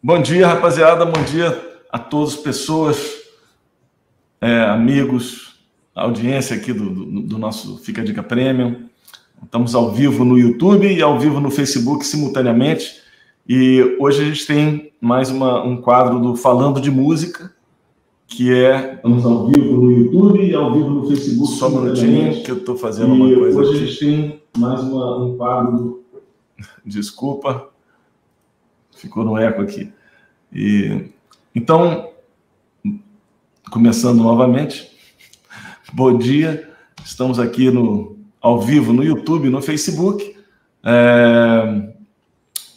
Bom dia, rapaziada. Bom dia a todas as pessoas, é, amigos, audiência aqui do, do, do, nosso Fica Dica Premium. Estamos ao vivo no YouTube e ao vivo no Facebook simultaneamente. E hoje a gente tem mais uma, um quadro do Falando de Música, que é. Estamos ao vivo no YouTube e ao vivo no Facebook. Só um minutinho que eu estou fazendo e uma coisa. Hoje aqui. a gente tem mais uma, um quadro. Desculpa. Ficou no eco aqui. E, então, começando novamente, bom dia. Estamos aqui no, ao vivo no YouTube, no Facebook. É,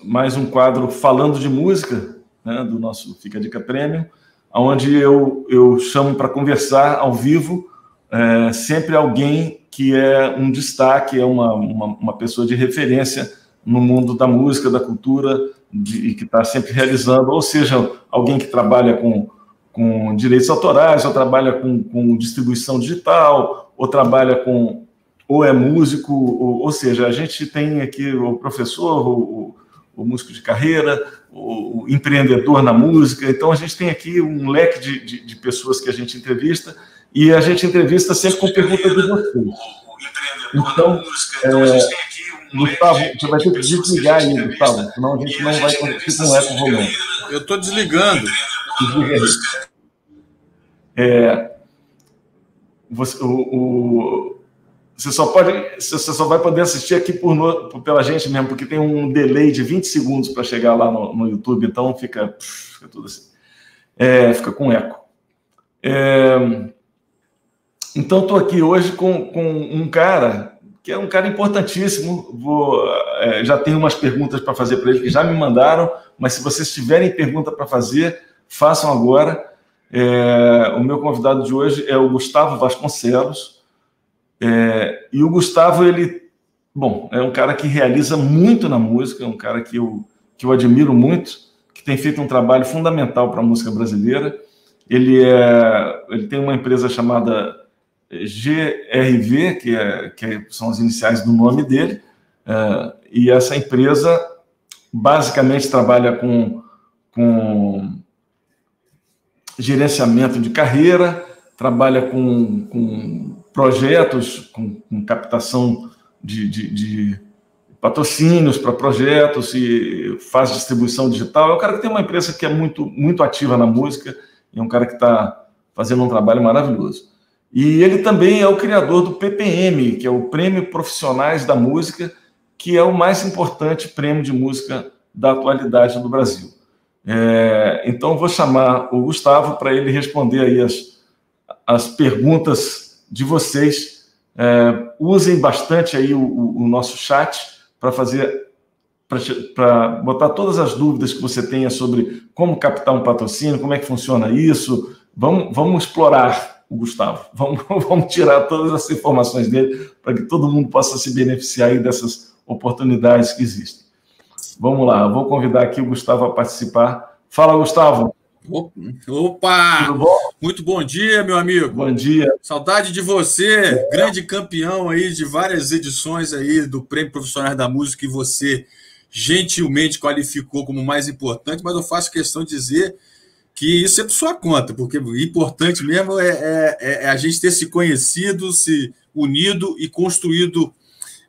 mais um quadro falando de música, né, do nosso Fica Dica Premium, onde eu, eu chamo para conversar ao vivo é, sempre alguém que é um destaque, é uma, uma, uma pessoa de referência no mundo da música, da cultura, de, que está sempre realizando, ou seja, alguém que trabalha com, com direitos autorais, ou trabalha com, com distribuição digital, ou trabalha com, ou é músico, ou, ou seja, a gente tem aqui o professor, o, o músico de carreira, o, o, empreendedor na música, então a gente tem aqui um leque de, de, de pessoas que a gente entrevista, e a gente entrevista sempre com perguntas de vocês. Então, é, Gustavo, você vai ter que desligar aí, Gustavo, senão a gente não vai conseguir com eco volume. Eu estou desligando. Desliga aí. É, você, o, o, você só pode, você só vai poder assistir aqui por no, pela gente mesmo, porque tem um delay de 20 segundos para chegar lá no, no, YouTube, então fica, fica tudo assim. É, fica com eco. É, então estou aqui hoje com, com um cara que é um cara importantíssimo. Vou, é, já tenho umas perguntas para fazer para ele que já me mandaram, mas se vocês tiverem pergunta para fazer, façam agora. É, o meu convidado de hoje é o Gustavo Vasconcelos. É, e o Gustavo, ele, bom, é um cara que realiza muito na música, é um cara que eu, que eu admiro muito, que tem feito um trabalho fundamental para a música brasileira. Ele, é, ele tem uma empresa chamada GRV, que, é, que são as iniciais do nome dele, é, e essa empresa basicamente trabalha com, com gerenciamento de carreira, trabalha com, com projetos, com, com captação de, de, de patrocínios para projetos e faz distribuição digital. É um cara que tem uma empresa que é muito, muito ativa na música e é um cara que está fazendo um trabalho maravilhoso. E ele também é o criador do PPM, que é o Prêmio Profissionais da Música, que é o mais importante prêmio de música da atualidade do Brasil. É, então, vou chamar o Gustavo para ele responder aí as, as perguntas de vocês. É, usem bastante aí o, o nosso chat para fazer para botar todas as dúvidas que você tenha sobre como captar um patrocínio, como é que funciona isso. Vamos, vamos explorar o Gustavo. Vamos, vamos tirar todas as informações dele para que todo mundo possa se beneficiar dessas oportunidades que existem. Vamos lá, vou convidar aqui o Gustavo a participar. Fala, Gustavo. Opa! Tudo bom? Muito bom dia, meu amigo. Bom dia. Saudade de você, grande campeão aí de várias edições aí do Prêmio Profissionais da Música que você gentilmente qualificou como mais importante, mas eu faço questão de dizer que isso é por sua conta, porque o importante mesmo é, é, é, a gente ter se conhecido, se unido e construído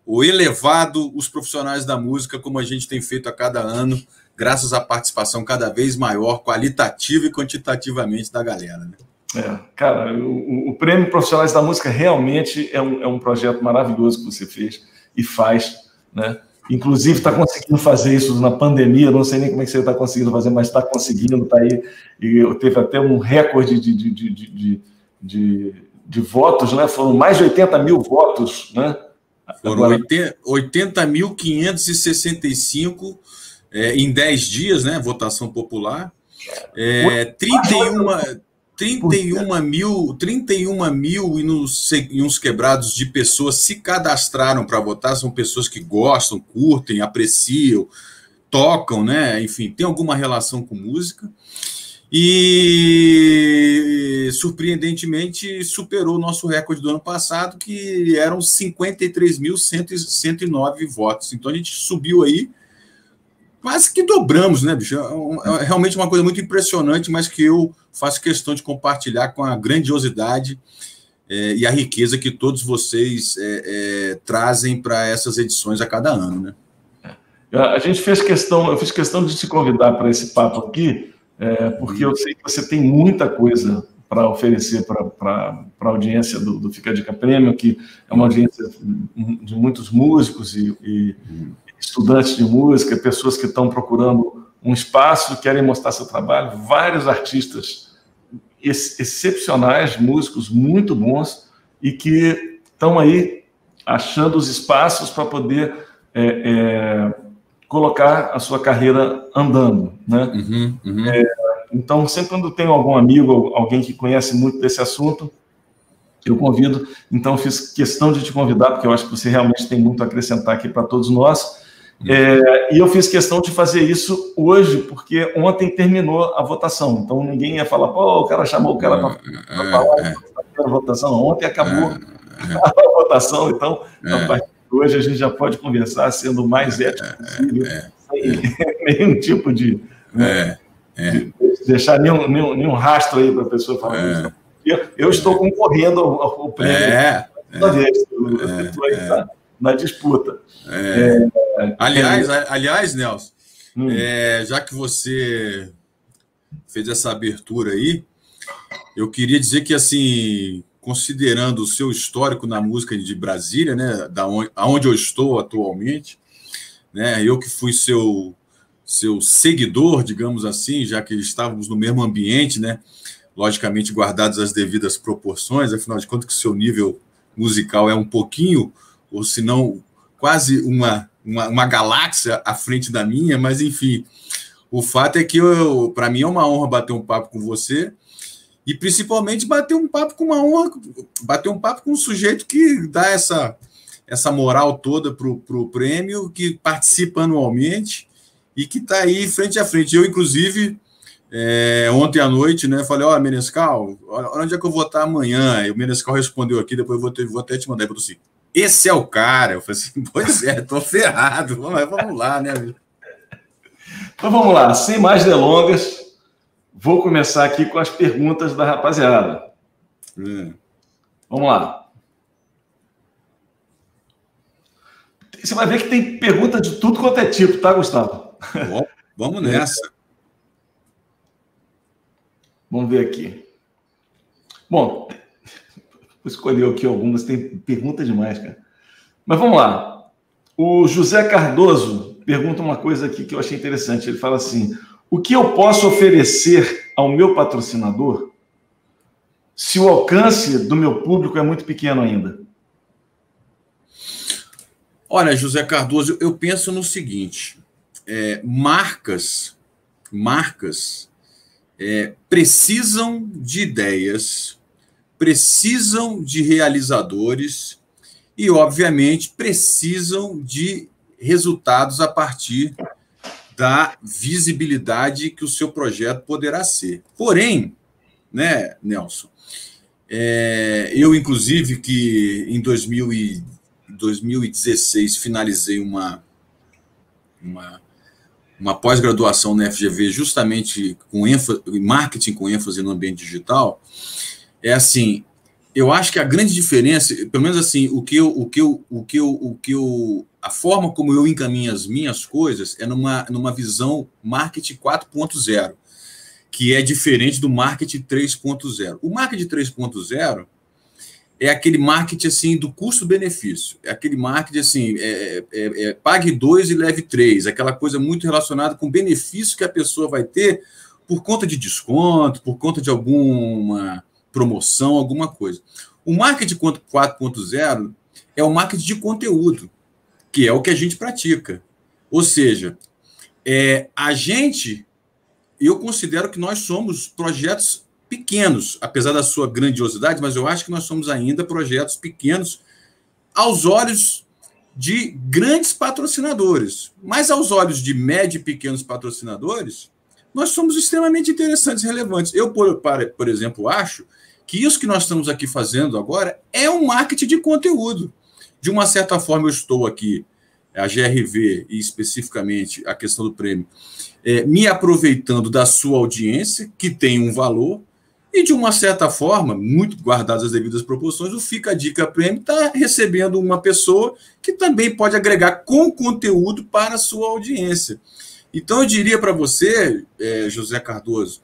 ou elevado os profissionais da música, como a gente tem feito a cada ano, graças à participação cada vez maior, qualitativa e quantitativamente da galera. Né? É, cara, o, o, Prêmio Profissionais da Música realmente é um, é um projeto maravilhoso que você fez e faz, né? Inclusive, está conseguindo fazer isso na pandemia, não sei nem como é que você está conseguindo fazer, mas está conseguindo, está aí. E teve até um recorde de, de, de, de, de, de votos, né? Foram mais de 80 mil votos, né? Foram 80.565 é, em 10 dias, né? Votação popular. É, 31, 31 mil, 31 mil e, nos, e uns quebrados de pessoas se cadastraram para votar, são pessoas que gostam, curtem, apreciam, tocam, né? Enfim, tem alguma relação com música. E surpreendentemente superou o nosso recorde do ano passado, que eram 53.109 votos. Então a gente subiu aí quase que dobramos, né, bicho? É, é realmente uma coisa muito impressionante, mas que eu faço questão de compartilhar com a grandiosidade é, e a riqueza que todos vocês é, é, trazem para essas edições a cada ano, né? A gente fez questão, eu fiz questão de te convidar para esse papo aqui, é, porque eu sei que você tem muita coisa para oferecer para a audiência do, do, Fica Dica Prêmio, que é uma audiência de muitos músicos e, e estudantes de música, pessoas que estão procurando um espaço, querem mostrar seu trabalho, vários artistas ex excepcionais, músicos muito bons e que estão aí achando os espaços para poder é, é, colocar a sua carreira andando, né? Uhum, uhum. É, então, sempre quando tenho algum amigo, alguém que conhece muito desse assunto, eu convido. Então, fiz questão de te convidar, porque eu acho que você realmente tem muito a acrescentar aqui para todos nós. É, e eu fiz questão de fazer isso hoje, porque ontem terminou a votação. Então, ninguém ia falar, pô, o cara chamou o cara para é, falar é, a votação. Ontem acabou é, a votação, então, a partir de hoje a gente já pode conversar sendo o mais ético possível, sem nenhum tipo de. Né, de deixar nenhum, nenhum, nenhum rastro aí para a pessoa falar é. isso. Eu, eu estou concorrendo ao, ao prêmio. É. é. Vez, é. é. Na disputa. É. É. aliás, aliás, Nelson, hum. já que você fez essa abertura aí, eu queria dizer que, assim, considerando o seu histórico na música de Brasília, né, da onde, aonde eu estou atualmente, né, eu que fui seu seu seguidor, digamos assim, já que estávamos no mesmo ambiente, né? Logicamente guardadas as devidas proporções, afinal de contas que o seu nível musical é um pouquinho, ou se não quase uma, uma, uma, galáxia à frente da minha, mas enfim, o fato é que para mim é uma honra bater um papo com você e principalmente bater um papo com uma honra, bater um papo com um sujeito que dá essa essa moral toda para o prêmio, que participa anualmente e que está aí frente a frente. Eu, inclusive, é, ontem à noite, né, falei, ó, Menescal, onde é que eu vou estar amanhã? E o Menescal respondeu aqui, depois eu vou, ter, vou até te mandar. Ele assim, esse é o cara. Eu falei assim, pois é, tô ferrado, mas vamos lá, né? Então vamos lá, sem mais delongas, vou começar aqui com as perguntas da rapaziada. Hum. Vamos lá. Você vai ver que tem pergunta de tudo quanto é tipo, tá, Gustavo? Bom, vamos nessa. Vamos ver aqui. Bom, vou escolher aqui algumas, tem pergunta demais, cara. Mas vamos lá. O José Cardoso pergunta uma coisa aqui que eu achei interessante. Ele fala assim: o que eu posso oferecer ao meu patrocinador se o alcance do meu público é muito pequeno ainda? Olha, José Cardoso, eu penso no seguinte: é, marcas, marcas é, precisam de ideias, precisam de realizadores e, obviamente, precisam de resultados a partir da visibilidade que o seu projeto poderá ser. Porém, né, Nelson, é, eu, inclusive, que em 2016 finalizei uma, uma uma pós-graduação na FGV justamente com ênfase, marketing com ênfase no ambiente digital, é assim, eu acho que a grande diferença, pelo menos assim, o que eu, o que eu, o que eu, o que eu, a forma como eu encaminho as minhas coisas é numa, numa visão marketing 4.0, que é diferente do marketing 3.0. O marketing 3.0 é aquele marketing assim do custo-benefício. É aquele marketing assim, é, é, é, pague dois e leve três, aquela coisa muito relacionada com o benefício que a pessoa vai ter por conta de desconto, por conta de alguma promoção, alguma coisa. O marketing 4.0 é o marketing de conteúdo, que é o que a gente pratica. Ou seja, é, a gente, eu considero que nós somos projetos pequenos, apesar da sua grandiosidade, mas eu acho que nós somos ainda projetos pequenos aos olhos de grandes patrocinadores. Mas aos olhos de médio e pequenos patrocinadores, nós somos extremamente interessantes e relevantes. Eu, por, por exemplo, acho que isso que nós estamos aqui fazendo agora é um marketing de conteúdo. De uma certa forma, eu estou aqui a GRV e especificamente a questão do prêmio, é, me aproveitando da sua audiência, que tem um valor, e de uma certa forma, muito guardadas as devidas proporções, o Fica a Dica Prêmio está recebendo uma pessoa que também pode agregar com conteúdo para a sua audiência. Então, eu diria para você, é, José Cardoso,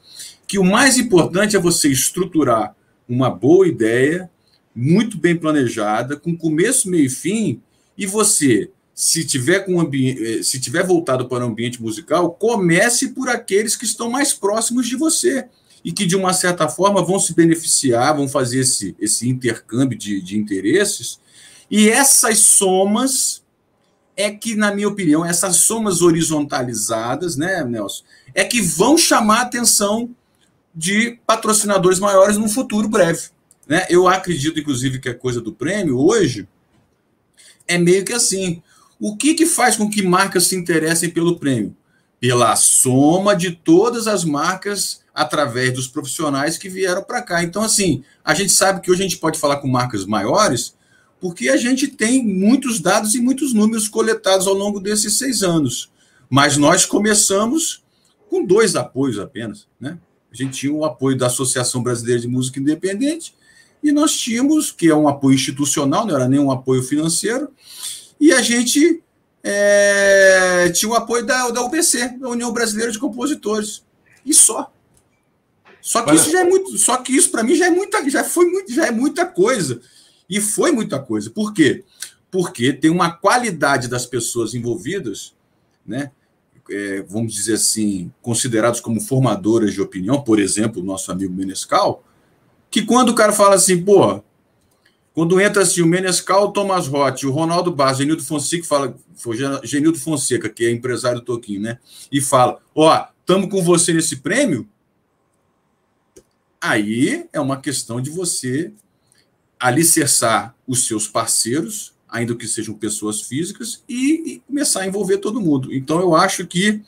que o mais importante é você estruturar uma boa ideia, muito bem planejada, com começo, meio e fim, e você se tiver com eh, se tiver voltado para o ambiente musical, comece por aqueles que estão mais próximos de você e que de uma certa forma vão se beneficiar, vão fazer esse, esse intercâmbio de, de interesses. E essas somas é que, na minha opinião, essas somas horizontalizadas, né, Nelson, é que vão chamar a atenção de patrocinadores maiores no futuro breve. Né? Eu acredito, inclusive, que a coisa do prêmio hoje é meio que assim. O que, que faz com que marcas se interessem pelo prêmio? Pela soma de todas as marcas através dos profissionais que vieram para cá. Então, assim, a gente sabe que hoje a gente pode falar com marcas maiores, porque a gente tem muitos dados e muitos números coletados ao longo desses seis anos. Mas nós começamos com dois apoios apenas. Né? A gente tinha o apoio da Associação Brasileira de Música Independente e nós tínhamos, que é um apoio institucional, não era nem um apoio financeiro, e a gente é, tinha o apoio da, da UBC, da União Brasileira de Compositores. E só. Só que isso já é muito, só que isso para mim já é muita, já foi muito, já é muita coisa. E foi muita coisa. Por quê? Porque tem uma qualidade das pessoas envolvidas, né? É, vamos dizer assim, considerados como formadoras de opinião, por exemplo, o nosso amigo Menescal, que quando o cara fala assim, pô, quando entra assim o Menescal, o Thomas Roth, o Ronaldo Barros, Genildo Fonseca, fala, Genildo Fonseca, que é empresário do Toquinho, né? E fala: Ó, estamos com você nesse prêmio. Aí é uma questão de você alicerçar os seus parceiros, ainda que sejam pessoas físicas, e, e começar a envolver todo mundo. Então, eu acho que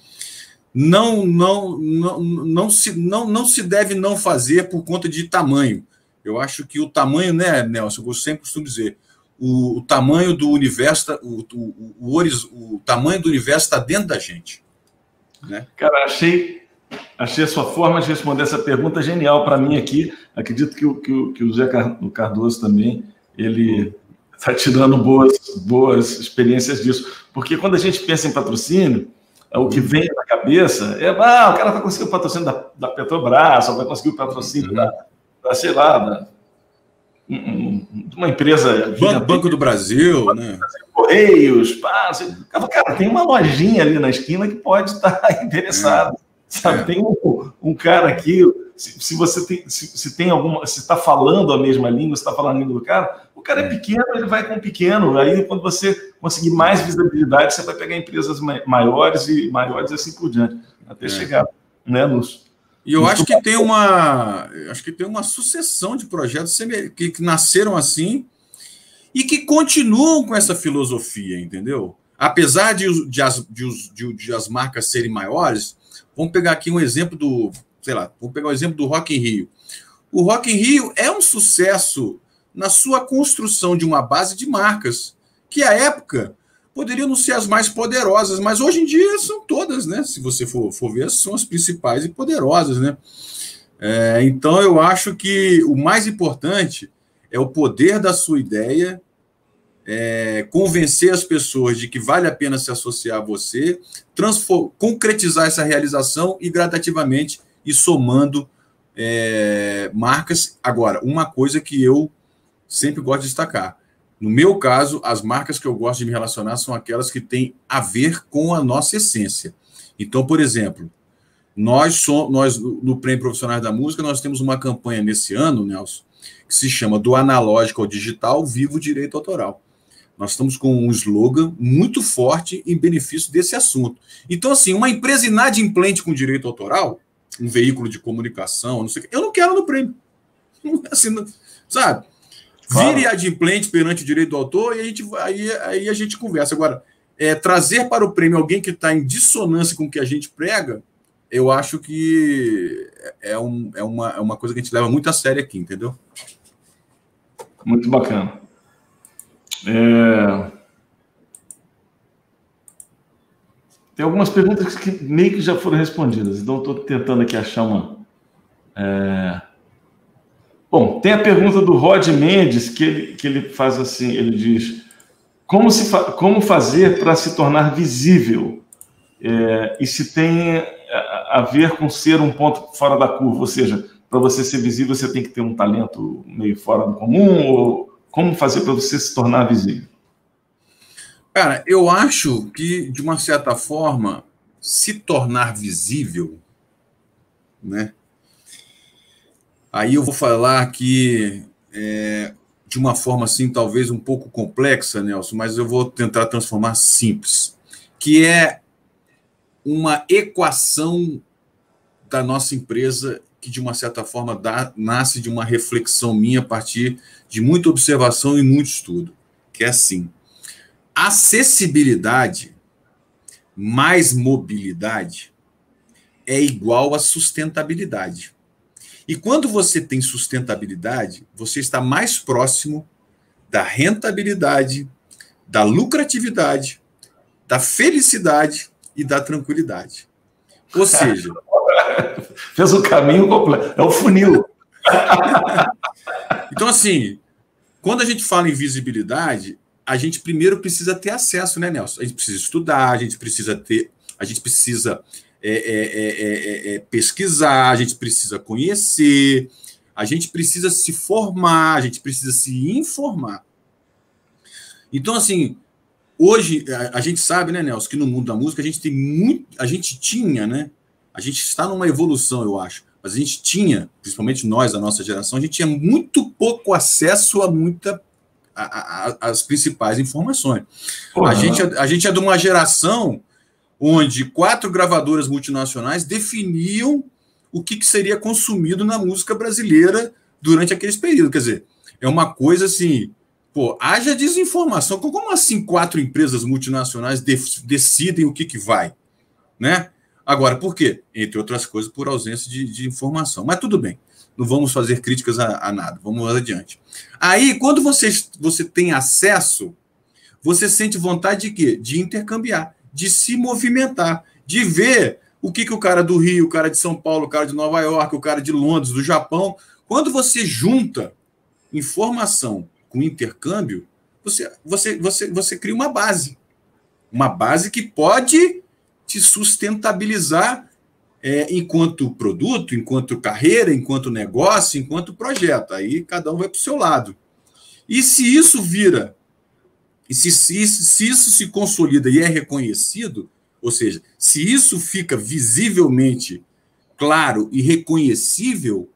não, não, não, não, se, não, não se deve não fazer por conta de tamanho. Eu acho que o tamanho, né, Nelson? Eu sempre costumo dizer, o, o tamanho do universo, tá, o, o, o, o tamanho do universo está dentro da gente. Né? Cara, achei, achei a sua forma de responder essa pergunta genial para mim aqui. Acredito que o, que que o Zé Cardoso também, ele está tirando boas, boas experiências disso. Porque quando a gente pensa em patrocínio, o que vem na cabeça é, ah, o cara vai conseguir o patrocínio da, da Petrobras, ou vai conseguir o patrocínio uhum. da da, sei lá, da, uma empresa. Banco, Banco do Brasil, Banco né? Correios, pá, cara, tem uma lojinha ali na esquina que pode estar interessado. É. Sabe? É. Tem um, um, cara aqui, se, se você tem, se, se, tem alguma, se está falando a mesma língua, se está falando a língua do cara, o cara é, pequeno, ele vai com pequeno. Aí, quando você conseguir mais visibilidade, você vai pegar empresas maiores e maiores e assim por diante, até é. chegar né, nos, e eu acho que tem uma, acho que tem uma sucessão de projetos que, que nasceram assim e que continuam com essa filosofia, entendeu? Apesar de, de, as, de, de, de, as marcas serem maiores, vamos pegar aqui um exemplo do, sei lá, vamos pegar o um exemplo do Rock in Rio. O Rock in Rio é um sucesso na sua construção de uma base de marcas, que à época poderiam não ser as mais poderosas, mas hoje em dia são todas, né? Se você for, for ver, são as principais e poderosas, né? É, então eu acho que o mais importante é o poder da sua ideia, é, convencer as pessoas de que vale a pena se associar a você, concretizar essa realização e gradativamente ir somando é, marcas. Agora, uma coisa que eu sempre gosto de destacar: no meu caso, as marcas que eu gosto de me relacionar são aquelas que têm a ver com a nossa essência. Então, por exemplo, nós, somos, nós no Prêmio Profissionais da Música, nós temos uma campanha nesse ano, Nelson, que se chama Do Analógico ao Digital, Vivo Direito Autoral. Nós estamos com um slogan muito forte em benefício desse assunto. Então, assim, uma empresa inadimplente com direito autoral, um veículo de comunicação, não sei o que, eu não quero no prêmio. Assim, sabe? Vire adimplente perante o direito do autor e a gente, aí, aí a gente conversa. Agora, é, trazer para o prêmio alguém que está em dissonância com o que a gente prega, eu acho que é, um, é, uma, é uma coisa que a gente leva muito a sério aqui, entendeu? Muito bacana. É... tem algumas perguntas que meio que já foram respondidas, então estou tentando aqui achar uma. É... Bom, tem a pergunta do Rod Mendes, que ele, que ele faz assim: ele diz, como, se fa... como fazer para se tornar visível? É... e se tem a ver com ser um ponto fora da curva, ou seja, para você ser visível, você tem que ter um talento meio fora do comum, ou como fazer para você se tornar visível? Cara, eu acho que, de uma certa forma, se tornar visível, né? Aí eu vou falar aqui é, de uma forma assim, talvez um pouco complexa, Nelson, mas eu vou tentar transformar simples, que é uma equação da nossa empresa que, de uma certa forma, dá, nasce de uma reflexão minha a partir de muita observação e muito estudo, que é assim acessibilidade mais mobilidade é igual a sustentabilidade. E quando você tem sustentabilidade, você está mais próximo da rentabilidade, da lucratividade, da felicidade e da tranquilidade. Ou seja, fez o caminho completo, é o funil. então assim, quando a gente fala em visibilidade, a gente primeiro precisa ter acesso, né, Nelson? A gente precisa estudar, a gente precisa ter, a gente precisa é é, é, é, é, pesquisar, a gente precisa conhecer, a gente precisa se formar, a gente precisa se informar. Então, assim, hoje a, a gente sabe, né, Nelson, que no mundo da música a gente tem muito, a gente tinha, né? A gente está numa evolução, eu acho. Mas a gente tinha, principalmente nós, da nossa geração, a gente tinha muito pouco acesso a muita a, a, as principais informações. A, gente, a, a gente é de uma geração onde quatro gravadoras multinacionais definiam o que, que seria consumido na música brasileira durante aqueles períodos. Quer dizer, é uma coisa assim, pô, haja desinformação. Como assim quatro empresas multinacionais decidem o que, que vai? Né? Agora, por quê? Entre outras coisas, por ausência de, de informação. Mas tudo bem não vamos fazer críticas a, a nada, vamos adiante. Aí, quando você, você tem acesso, você sente vontade de quê? De intercambiar, de se movimentar, de ver o que, que o cara do Rio, o cara de São Paulo, o cara de Nova York, o cara de Londres, do Japão. Quando você junta informação com intercâmbio, você, você, você, você cria uma base. Uma base que pode te sustentabilizar é, enquanto produto, enquanto carreira, enquanto negócio, enquanto projeto. Aí cada um vai para o seu lado. E se isso vira, e se, se, se isso se consolida e é reconhecido, ou seja, se isso fica visivelmente claro e reconhecível,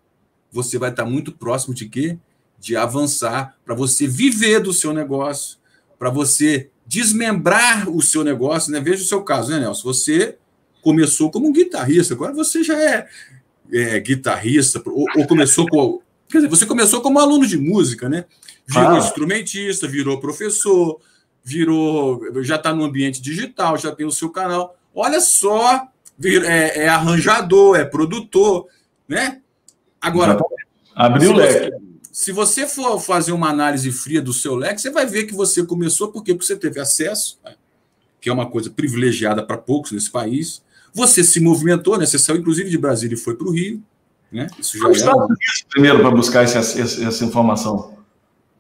você vai estar muito próximo de quê? De avançar para você viver do seu negócio, para você desmembrar o seu negócio, né? Veja o seu caso, né, Nelson? Você começou como um guitarrista, agora você já é, é guitarrista, ou, ou, começou com. Quer dizer, você começou como aluno de música, né? Virou ah. instrumentista, virou professor, virou. já está no ambiente digital, já tem o seu canal. Olha só, é, é arranjador, é produtor, né? Agora. Abriu o leque. Se você for fazer uma análise fria do seu leque, você vai ver que você começou por quê? Porque você teve acesso, né? que é uma coisa privilegiada para poucos nesse país. Você se movimentou, né? Você saiu inclusive de Brasília e foi para o Rio. Né? Isso já é primeiro para buscar essa, essa, informação.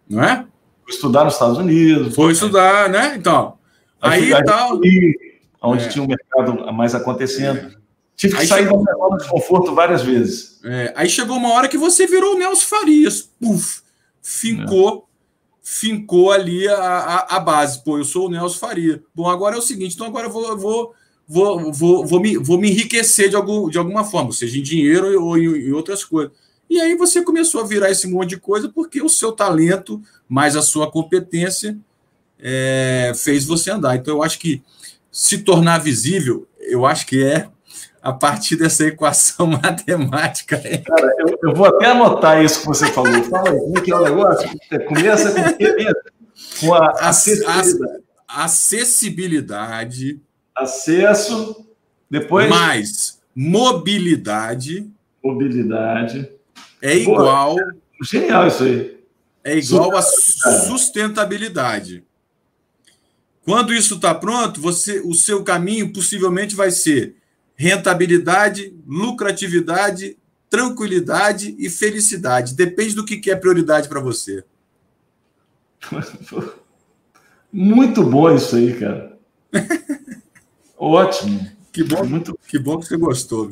Não é? Foi estudar nos Estados Unidos. Foi estudar, né? Então. Aí, tal. onde é. tinha um mercado mais acontecendo. É. Tive que aí sair chegou... da de conforto várias vezes. É. Aí chegou uma hora que você virou o Nelson Farias. Puf! Fincou. Fincou ali a, a, a, base. Pô, eu sou o Nelson Faria. Bom, agora é o seguinte, então agora eu vou, eu vou vou, vou, vou, me, vou me enriquecer de, algum, de alguma forma, seja em dinheiro ou em, em outras coisas. E aí você começou a virar esse monte de coisa porque o seu talento, mais a sua competência, é, fez você andar. Então, eu acho que se tornar visível, eu acho que é a partir dessa equação matemática. Cara, eu, eu, vou até anotar isso que você falou. Fala aí, como é que é o negócio? Começa com o quê mesmo? Com a acessibilidade. acessibilidade acesso, depois. Mais mobilidade. Mobilidade. É igual. Pô, genial isso aí. É igual a sustentabilidade. Quando isso está pronto, você, o seu caminho possivelmente vai ser rentabilidade, lucratividade, tranquilidade e felicidade. Depende do que é prioridade para você. Muito bom isso aí, cara. Ótimo. Que bom, Muito... que bom que você gostou.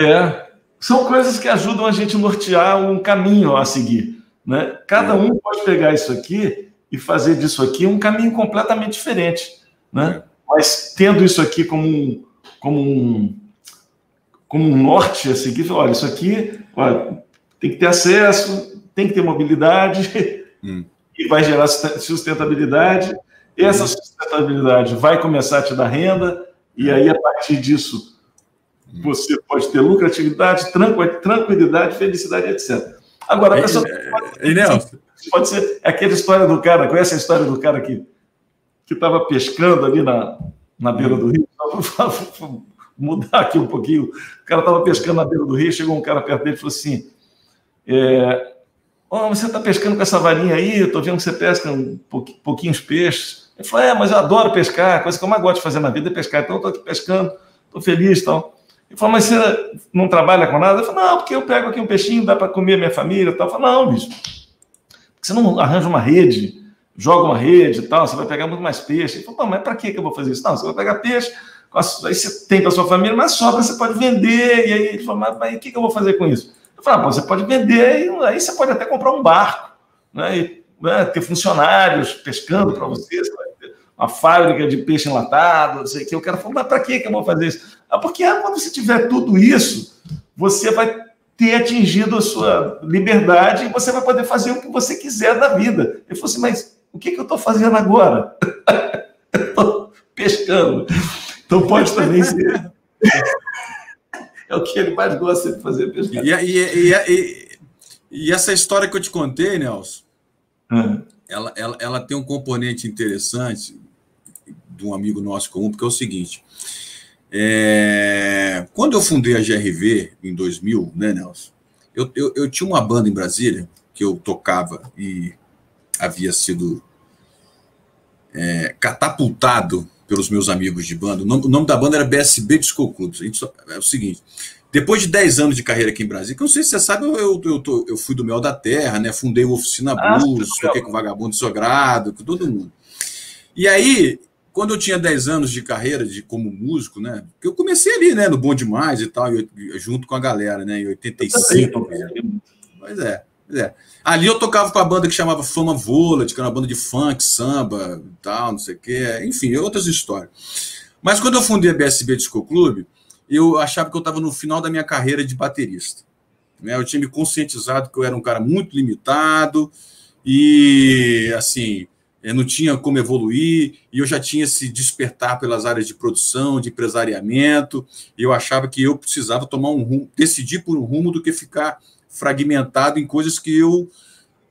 É. São coisas que ajudam a gente a nortear um caminho a seguir. Né? Cada é. um pode pegar isso aqui e fazer disso aqui um caminho completamente diferente. Né? É. Mas tendo isso aqui como um, como um, como um norte a seguir, olha, isso aqui olha, tem que ter acesso, tem que ter mobilidade, hum. e vai gerar sustentabilidade. E essa sustentabilidade vai começar a te dar renda, e aí, a partir disso, você pode ter lucratividade, tranquilidade, felicidade, etc. Agora, a é, pessoa é, pode, ser, pode ser aquela história do cara, conhece a história do cara que estava pescando ali na, na beira do rio? Vou mudar aqui um pouquinho. O cara estava pescando na beira do rio, chegou um cara perto dele e falou assim: é, oh, Você está pescando com essa varinha aí, eu estou vendo que você pesca um pouquinhos peixes. Ele falou: É, mas eu adoro pescar, a coisa que eu mais gosto de fazer na vida é pescar, então eu estou aqui pescando, estou feliz e tal. Ele falou, mas você não trabalha com nada? Eu falei, não, porque eu pego aqui um peixinho, dá para comer a minha família e tal. Eu falei, não, bicho, você não arranja uma rede, joga uma rede e tal, você vai pegar muito mais peixe. Ele falou, mas para que eu vou fazer isso? Não, você vai pegar peixe, aí você tem para sua família, mas sobra você pode vender. E aí ele falou, mas, mas o que eu vou fazer com isso? Eu falei, ah, você pode vender, e aí você pode até comprar um barco, né? E, né, ter funcionários pescando para você, você uma fábrica de peixe enlatado, não sei o que. Eu quero falar, mas para que eu vou fazer isso? Ah, porque quando você tiver tudo isso, você vai ter atingido a sua liberdade e você vai poder fazer o que você quiser da vida. Ele falou assim, mas o que, que eu estou fazendo agora? Estou pescando. Então pode também ser. é o que ele mais gosta de fazer, pescar. E, e, e, e, essa história que eu te contei, Nelson, uhum. ela, ela, ela tem um componente interessante de um amigo nosso comum, porque é o seguinte é... Quando eu fundei a GRV em 2000, né, Nelson? Eu, eu, eu, tinha uma banda em Brasília que eu tocava e havia sido é, catapultado pelos meus amigos de banda. O nome, o nome, da banda era BSB Disco Club. É o seguinte: depois de 10 anos de carreira aqui em Brasília, que eu não sei se você sabe, eu, eu, eu, tô, eu fui do Mel da Terra, né? Fundei o Oficina ah, Blues, ah, toquei com o Vagabundo Sogrado, com todo mundo. E aí quando eu tinha 10 anos de carreira de, como músico, né? Que eu comecei ali, né? No Bom Demais e tal, junto com a galera, né? Em 85. Pois é, pois é. Ali eu tocava com a banda que chamava Fama Volat, que era uma banda de funk, samba e tal, não sei o quê. Enfim, outras histórias. Mas quando eu fundei a BSB Disco Clube, eu achava que eu estava no final da minha carreira de baterista. Né? Eu tinha me conscientizado que eu era um cara muito limitado e, assim, é, não tinha como evoluir, e eu já tinha se despertar pelas áreas de produção, de empresariamento, e eu achava que eu precisava tomar um rumo, decidir por um rumo do que ficar fragmentado em coisas que eu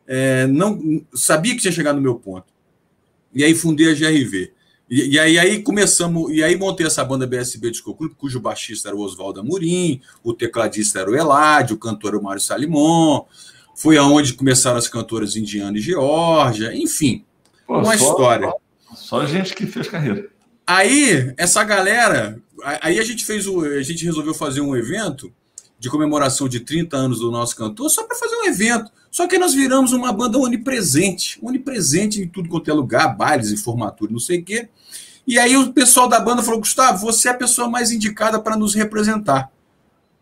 é, não sabia que tinha chegado no meu ponto. E aí fundei a GRV. E, e, aí, aí começamos, e aí montei essa banda BSB Disco Club, cujo baixista era o Oswaldo Amorim, o tecladista era o Eladio, o cantor era o Mário Salimon, foi aonde começaram as cantoras Indiana e Georgia, enfim Pô, uma só, história. Só gente que fez carreira. Aí, essa galera. Aí a gente fez o. A gente resolveu fazer um evento de comemoração de 30 anos do nosso cantor, só para fazer um evento. Só que nós viramos uma banda onipresente, onipresente em tudo quanto é lugar, bailes e formatura, não sei o quê. E aí o pessoal da banda falou: Gustavo, você é a pessoa mais indicada para nos representar.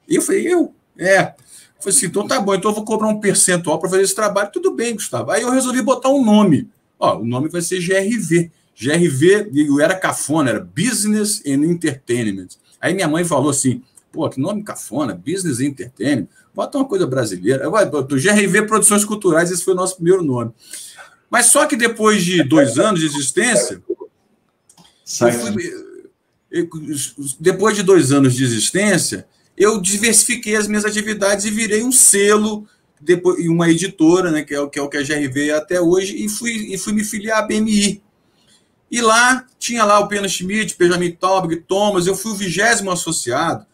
E eu falei: eu? É. Eu falei assim: então tá bom, então eu vou cobrar um percentual para fazer esse trabalho. Tudo bem, Gustavo. Aí eu resolvi botar um nome. Ó, o nome vai ser GRV. GRV, eu era cafona, era Business and Entertainment. Aí minha mãe falou assim: pô, que nome cafona, Business and Entertainment. Bota uma coisa brasileira. Eu, GRV Produções Culturais, esse foi o nosso primeiro nome. Mas só que depois de dois anos de existência. Fui, depois de dois anos de existência, eu diversifiquei as minhas atividades e virei um selo depois uma editora, né, que é o que é o que a GRV é até hoje, e fui, e fui me filiar à BMI. E lá tinha lá o Pena Schmidt, Benjamin Taubig, Thomas, eu fui o vigésimo associado,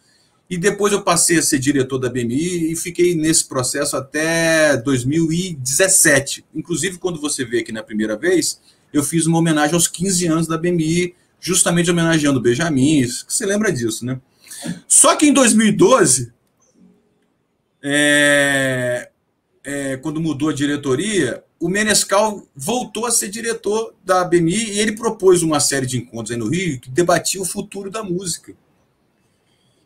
e depois eu passei a ser diretor da BMI e fiquei nesse processo até 2017. Inclusive, quando você veio aqui na primeira vez, eu fiz uma homenagem aos 15 anos da BMI, justamente homenageando o Benjamin, que você lembra disso, né? Só que em 2012, é, é, quando mudou a diretoria, o Menescal voltou a ser diretor da BMI e ele propôs uma série de encontros aí no Rio que debatia o futuro da música.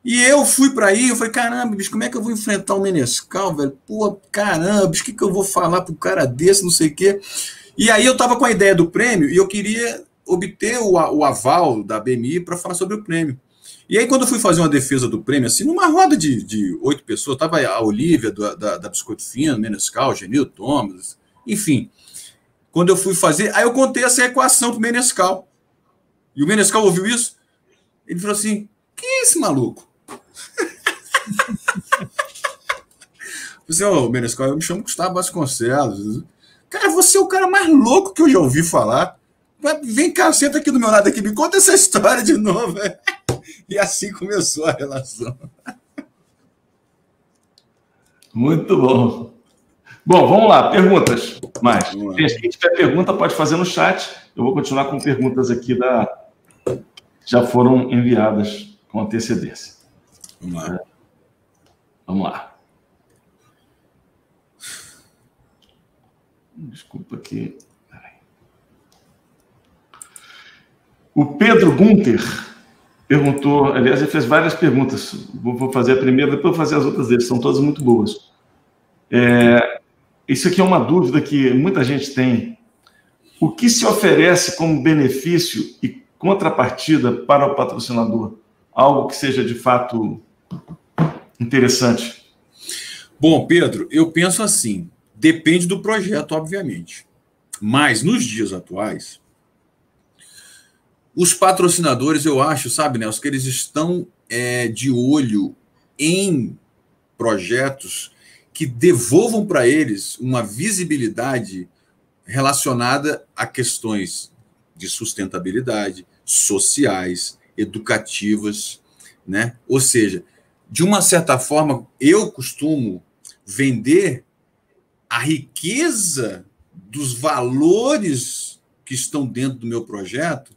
E eu fui para aí, eu falei, caramba, bicho, como é que eu vou enfrentar o Menescal, velho? Pô, caramba, o que, que eu vou falar um cara desse, não sei o quê. E aí eu tava com a ideia do prêmio e eu queria obter o, o aval da BMI para falar sobre o prêmio. E aí, quando eu fui fazer uma defesa do prêmio, assim, numa roda de oito pessoas, tava a Olivia da, da, da Biscoito Fino, Menescal, Genil Thomas, enfim. Quando eu fui fazer, aí eu contei essa equação pro Menescal. E o Menescal ouviu isso? Ele falou assim: que é esse maluco? Você, ô, oh, Menescal, eu me chamo Gustavo Vasconcelos. Cara, você é o cara mais louco que eu já ouvi falar. Vem cá, senta aqui do meu lado aqui, me conta essa história de novo. E assim começou a relação. Muito bom. Bom, vamos lá, perguntas. Mais. Quem tiver pergunta pode fazer no chat. Eu vou continuar com perguntas aqui da já foram enviadas com antecedência. Vamos lá. Vamos lá. Desculpa aqui. O Pedro Gunter perguntou, aliás, ele fez várias perguntas. Vou fazer a primeira, depois vou fazer as outras dele, são todas muito boas. É, isso aqui é uma dúvida que muita gente tem. O que se oferece como benefício e contrapartida para o patrocinador? Algo que seja de fato interessante. Bom, Pedro, eu penso assim: depende do projeto, obviamente. Mas nos dias atuais, os patrocinadores, eu acho, sabe, Nelson, que eles estão é, de olho em projetos que devolvam para eles uma visibilidade relacionada a questões de sustentabilidade, sociais, educativas, né? Ou seja, de uma certa forma, eu costumo vender a riqueza dos valores que estão dentro do meu projeto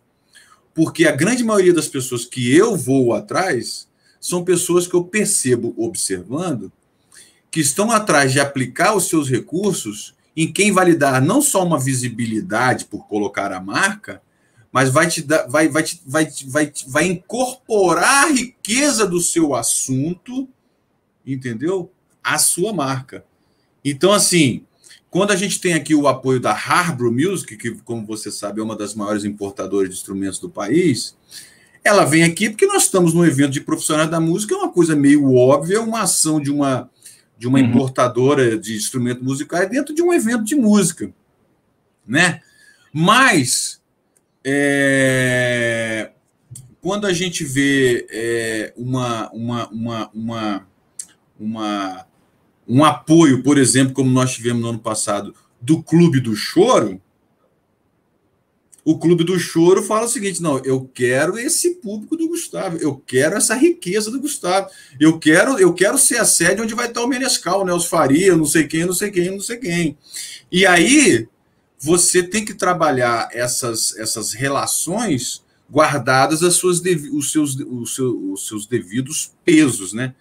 porque a grande maioria das pessoas que eu vou atrás são pessoas que eu percebo observando que estão atrás de aplicar os seus recursos em quem vai lhe dar não só uma visibilidade por colocar a marca, mas vai te dar, vai, vai, te, vai, vai, vai incorporar a riqueza do seu assunto, entendeu? A sua marca. Então, assim, quando a gente tem aqui o apoio da Harbor Music, que, como você sabe, é uma das maiores importadoras de instrumentos do país, ela vem aqui porque nós estamos num evento de profissionais da música, é uma coisa meio óbvia, uma ação de uma, de uma uhum. importadora de instrumentos musicais dentro de um evento de música. Né? Mas, é, quando a gente vê é, uma, uma, uma, uma, uma um apoio, por exemplo, como nós tivemos no ano passado, do Clube do Choro, o Clube do Choro fala o seguinte: não, eu quero esse público do Gustavo, eu quero essa riqueza do Gustavo, eu quero, eu quero ser a sede onde vai estar o Menescal, né, os Faria, não sei quem, não sei quem, não sei quem. E aí você tem que trabalhar essas, essas relações guardadas as suas, os, seus, os, seus, os seus devidos pesos, né?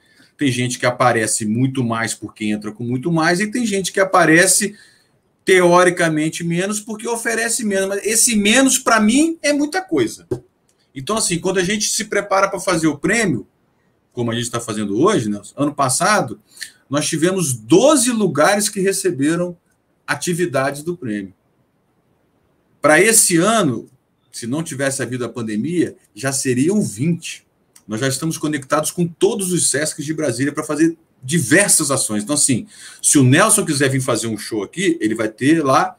Tem gente que aparece muito mais porque entra com muito mais, e tem gente que aparece teoricamente menos porque oferece menos. Mas esse menos, para mim, é muita coisa. Então, assim, quando a gente se prepara para fazer o prêmio, como a gente está fazendo hoje, né? ano passado, nós tivemos 12 lugares que receberam atividades do prêmio. Para esse ano, se não tivesse havido a pandemia, já seriam 20. Nós já estamos conectados com todos os SESCs de Brasília para fazer diversas ações. Então, assim, se o Nelson quiser vir fazer um show aqui, ele vai ter lá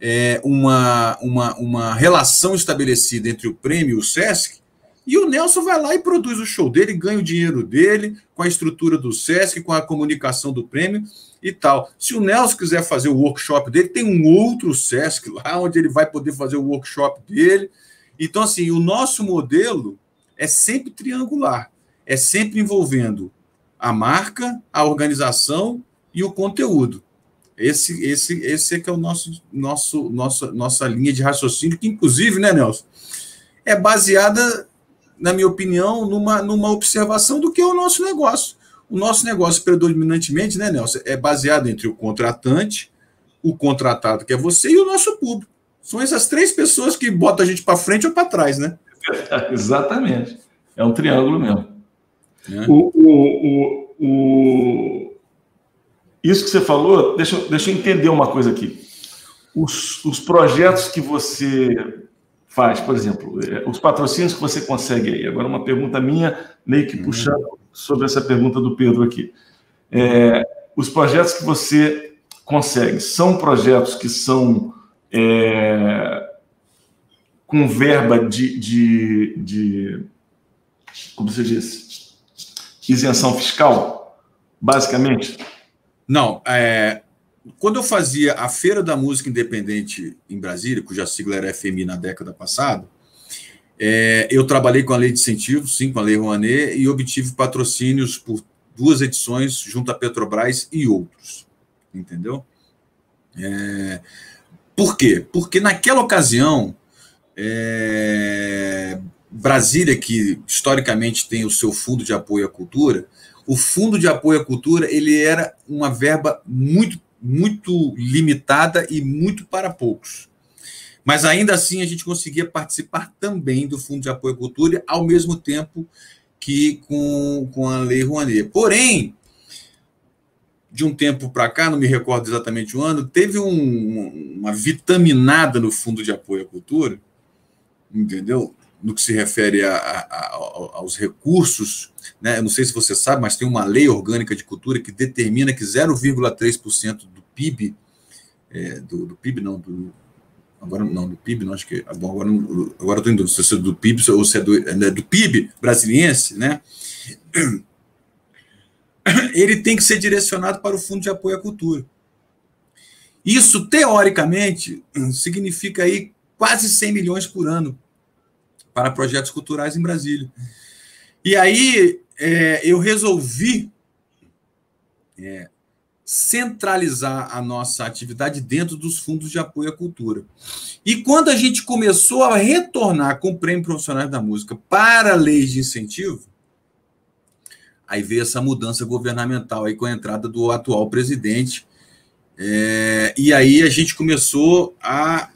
é, uma, uma, uma relação estabelecida entre o prêmio e o SESC, e o Nelson vai lá e produz o show dele, ganha o dinheiro dele, com a estrutura do SESC, com a comunicação do prêmio e tal. Se o Nelson quiser fazer o workshop dele, tem um outro SESC lá, onde ele vai poder fazer o workshop dele. Então, assim, o nosso modelo é sempre triangular, é sempre envolvendo a marca, a organização e o conteúdo. Esse, esse, esse é que é o nosso, nosso, nossa, nossa linha de raciocínio, que inclusive, né, Nelson, é baseada, na minha opinião, numa, numa observação do que é o nosso negócio. O nosso negócio, predominantemente, né, Nelson, é baseado entre o contratante, o contratado, que é você, e o nosso público. São essas três pessoas que botam a gente para frente ou para trás, né? Exatamente. É um triângulo mesmo. É. O, o, o, o, Isso que você falou, deixa, deixa eu entender uma coisa aqui. Os, os projetos que você faz, por exemplo, é, os patrocínios que você consegue aí. Agora, uma pergunta minha, meio que uhum. puxando sobre essa pergunta do Pedro aqui. É, os projetos que você consegue são projetos que são é, com verba de, de, de como você disse, isenção fiscal, basicamente? Não, é, quando eu fazia a Feira da Música Independente em Brasília, cuja sigla era FMI na década passada, é, eu trabalhei com a lei de incentivo, sim, com a lei Rouanet, e obtive patrocínios por duas edições junto à Petrobras e outros. Entendeu? É, por quê? Porque naquela ocasião, é, Brasília, que historicamente tem o seu fundo de apoio à cultura, o fundo de apoio à cultura ele era uma verba muito, muito limitada e muito para poucos. Mas ainda assim a gente conseguia participar também do fundo de apoio à cultura, ao mesmo tempo que com, com a Lei Rouanet. Porém, de um tempo para cá, não me recordo exatamente o ano, teve um, uma vitaminada no fundo de apoio à cultura, entendeu? no que se refere a, a, aos recursos, né? Eu não sei se você sabe, mas tem uma lei orgânica de cultura que determina que 0,3% do PIB, é, do, do, PIB não, do, agora não, do PIB, não, acho que agora, agora estou indo se é do PIB ou se é do, é do PIB brasiliense, né? Ele tem que ser direcionado para o Fundo de Apoio à Cultura. Isso, teoricamente, significa aí quase 100 milhões por ano para projetos culturais em Brasília. E aí é, eu resolvi é, centralizar a nossa atividade dentro dos fundos de apoio à cultura. E quando a gente começou a retornar com o Prêmio Profissionais da Música para leis de incentivo, aí veio essa mudança governamental aí com a entrada do atual presidente. É, e aí a gente começou a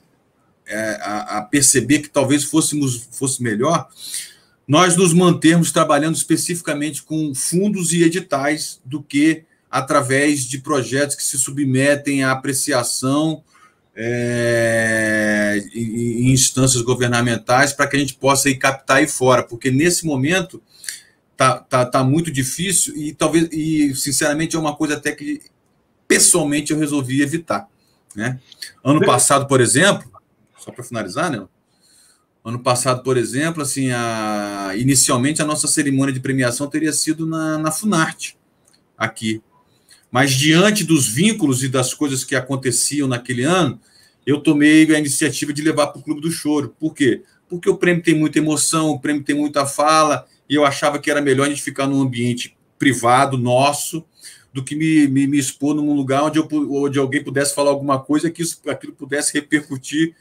é, a, a, perceber que talvez fôssemos fosse melhor nós nos mantermos trabalhando especificamente com fundos e editais do que através de projetos que se submetem à apreciação é, em, instâncias governamentais para que a gente possa ir captar aí fora, porque nesse momento tá, tá, tá muito difícil e talvez e sinceramente é uma coisa até que pessoalmente eu resolvi evitar, né? Ano passado, por exemplo, só para finalizar, né? Ano passado, por exemplo, assim, a, inicialmente a nossa cerimônia de premiação teria sido na, na Funarte, aqui. Mas diante dos vínculos e das coisas que aconteciam naquele ano, eu tomei a iniciativa de levar para o Clube do Choro. Por quê? Porque o prêmio tem muita emoção, o prêmio tem muita fala, e eu achava que era melhor a gente ficar num ambiente privado, nosso, do que me, me, me expor num lugar onde, eu, onde alguém pudesse falar alguma coisa que isso, aquilo pudesse repercutir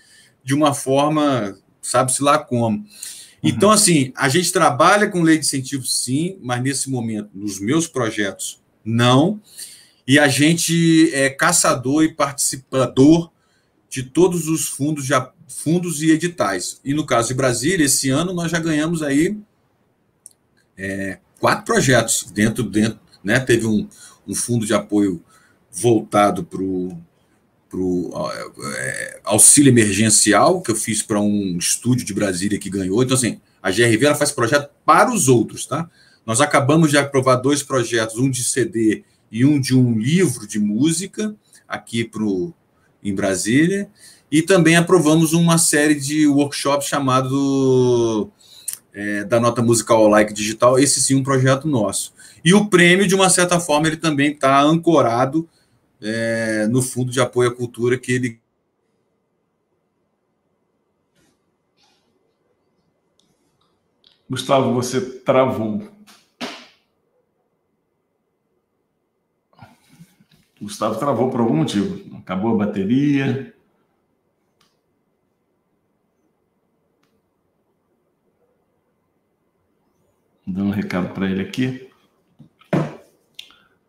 de uma forma, sabe-se lá como. Uhum. Então, assim, a gente trabalha com lei de incentivo, sim, mas nesse momento, nos meus projetos, não. E a gente é caçador e participador de todos os fundos, já, fundos e editais. E no caso de Brasília, esse ano nós já ganhamos aí é, quatro projetos dentro, dentro né? Teve um, um fundo de apoio voltado para o para o é, auxílio emergencial, que eu fiz para um estúdio de Brasília que ganhou. Então, assim, a GRV ela faz projeto para os outros, tá? Nós acabamos de aprovar dois projetos, um de CD e um de um livro de música, aqui pro, em Brasília, e também aprovamos uma série de workshops chamado é, da nota musical like digital, esse sim um projeto nosso. E o prêmio, de uma certa forma, ele também está ancorado é, no Fundo de Apoio à Cultura que ele. Gustavo, você travou. Gustavo travou por algum motivo. Acabou a bateria. Dando um recado para ele aqui.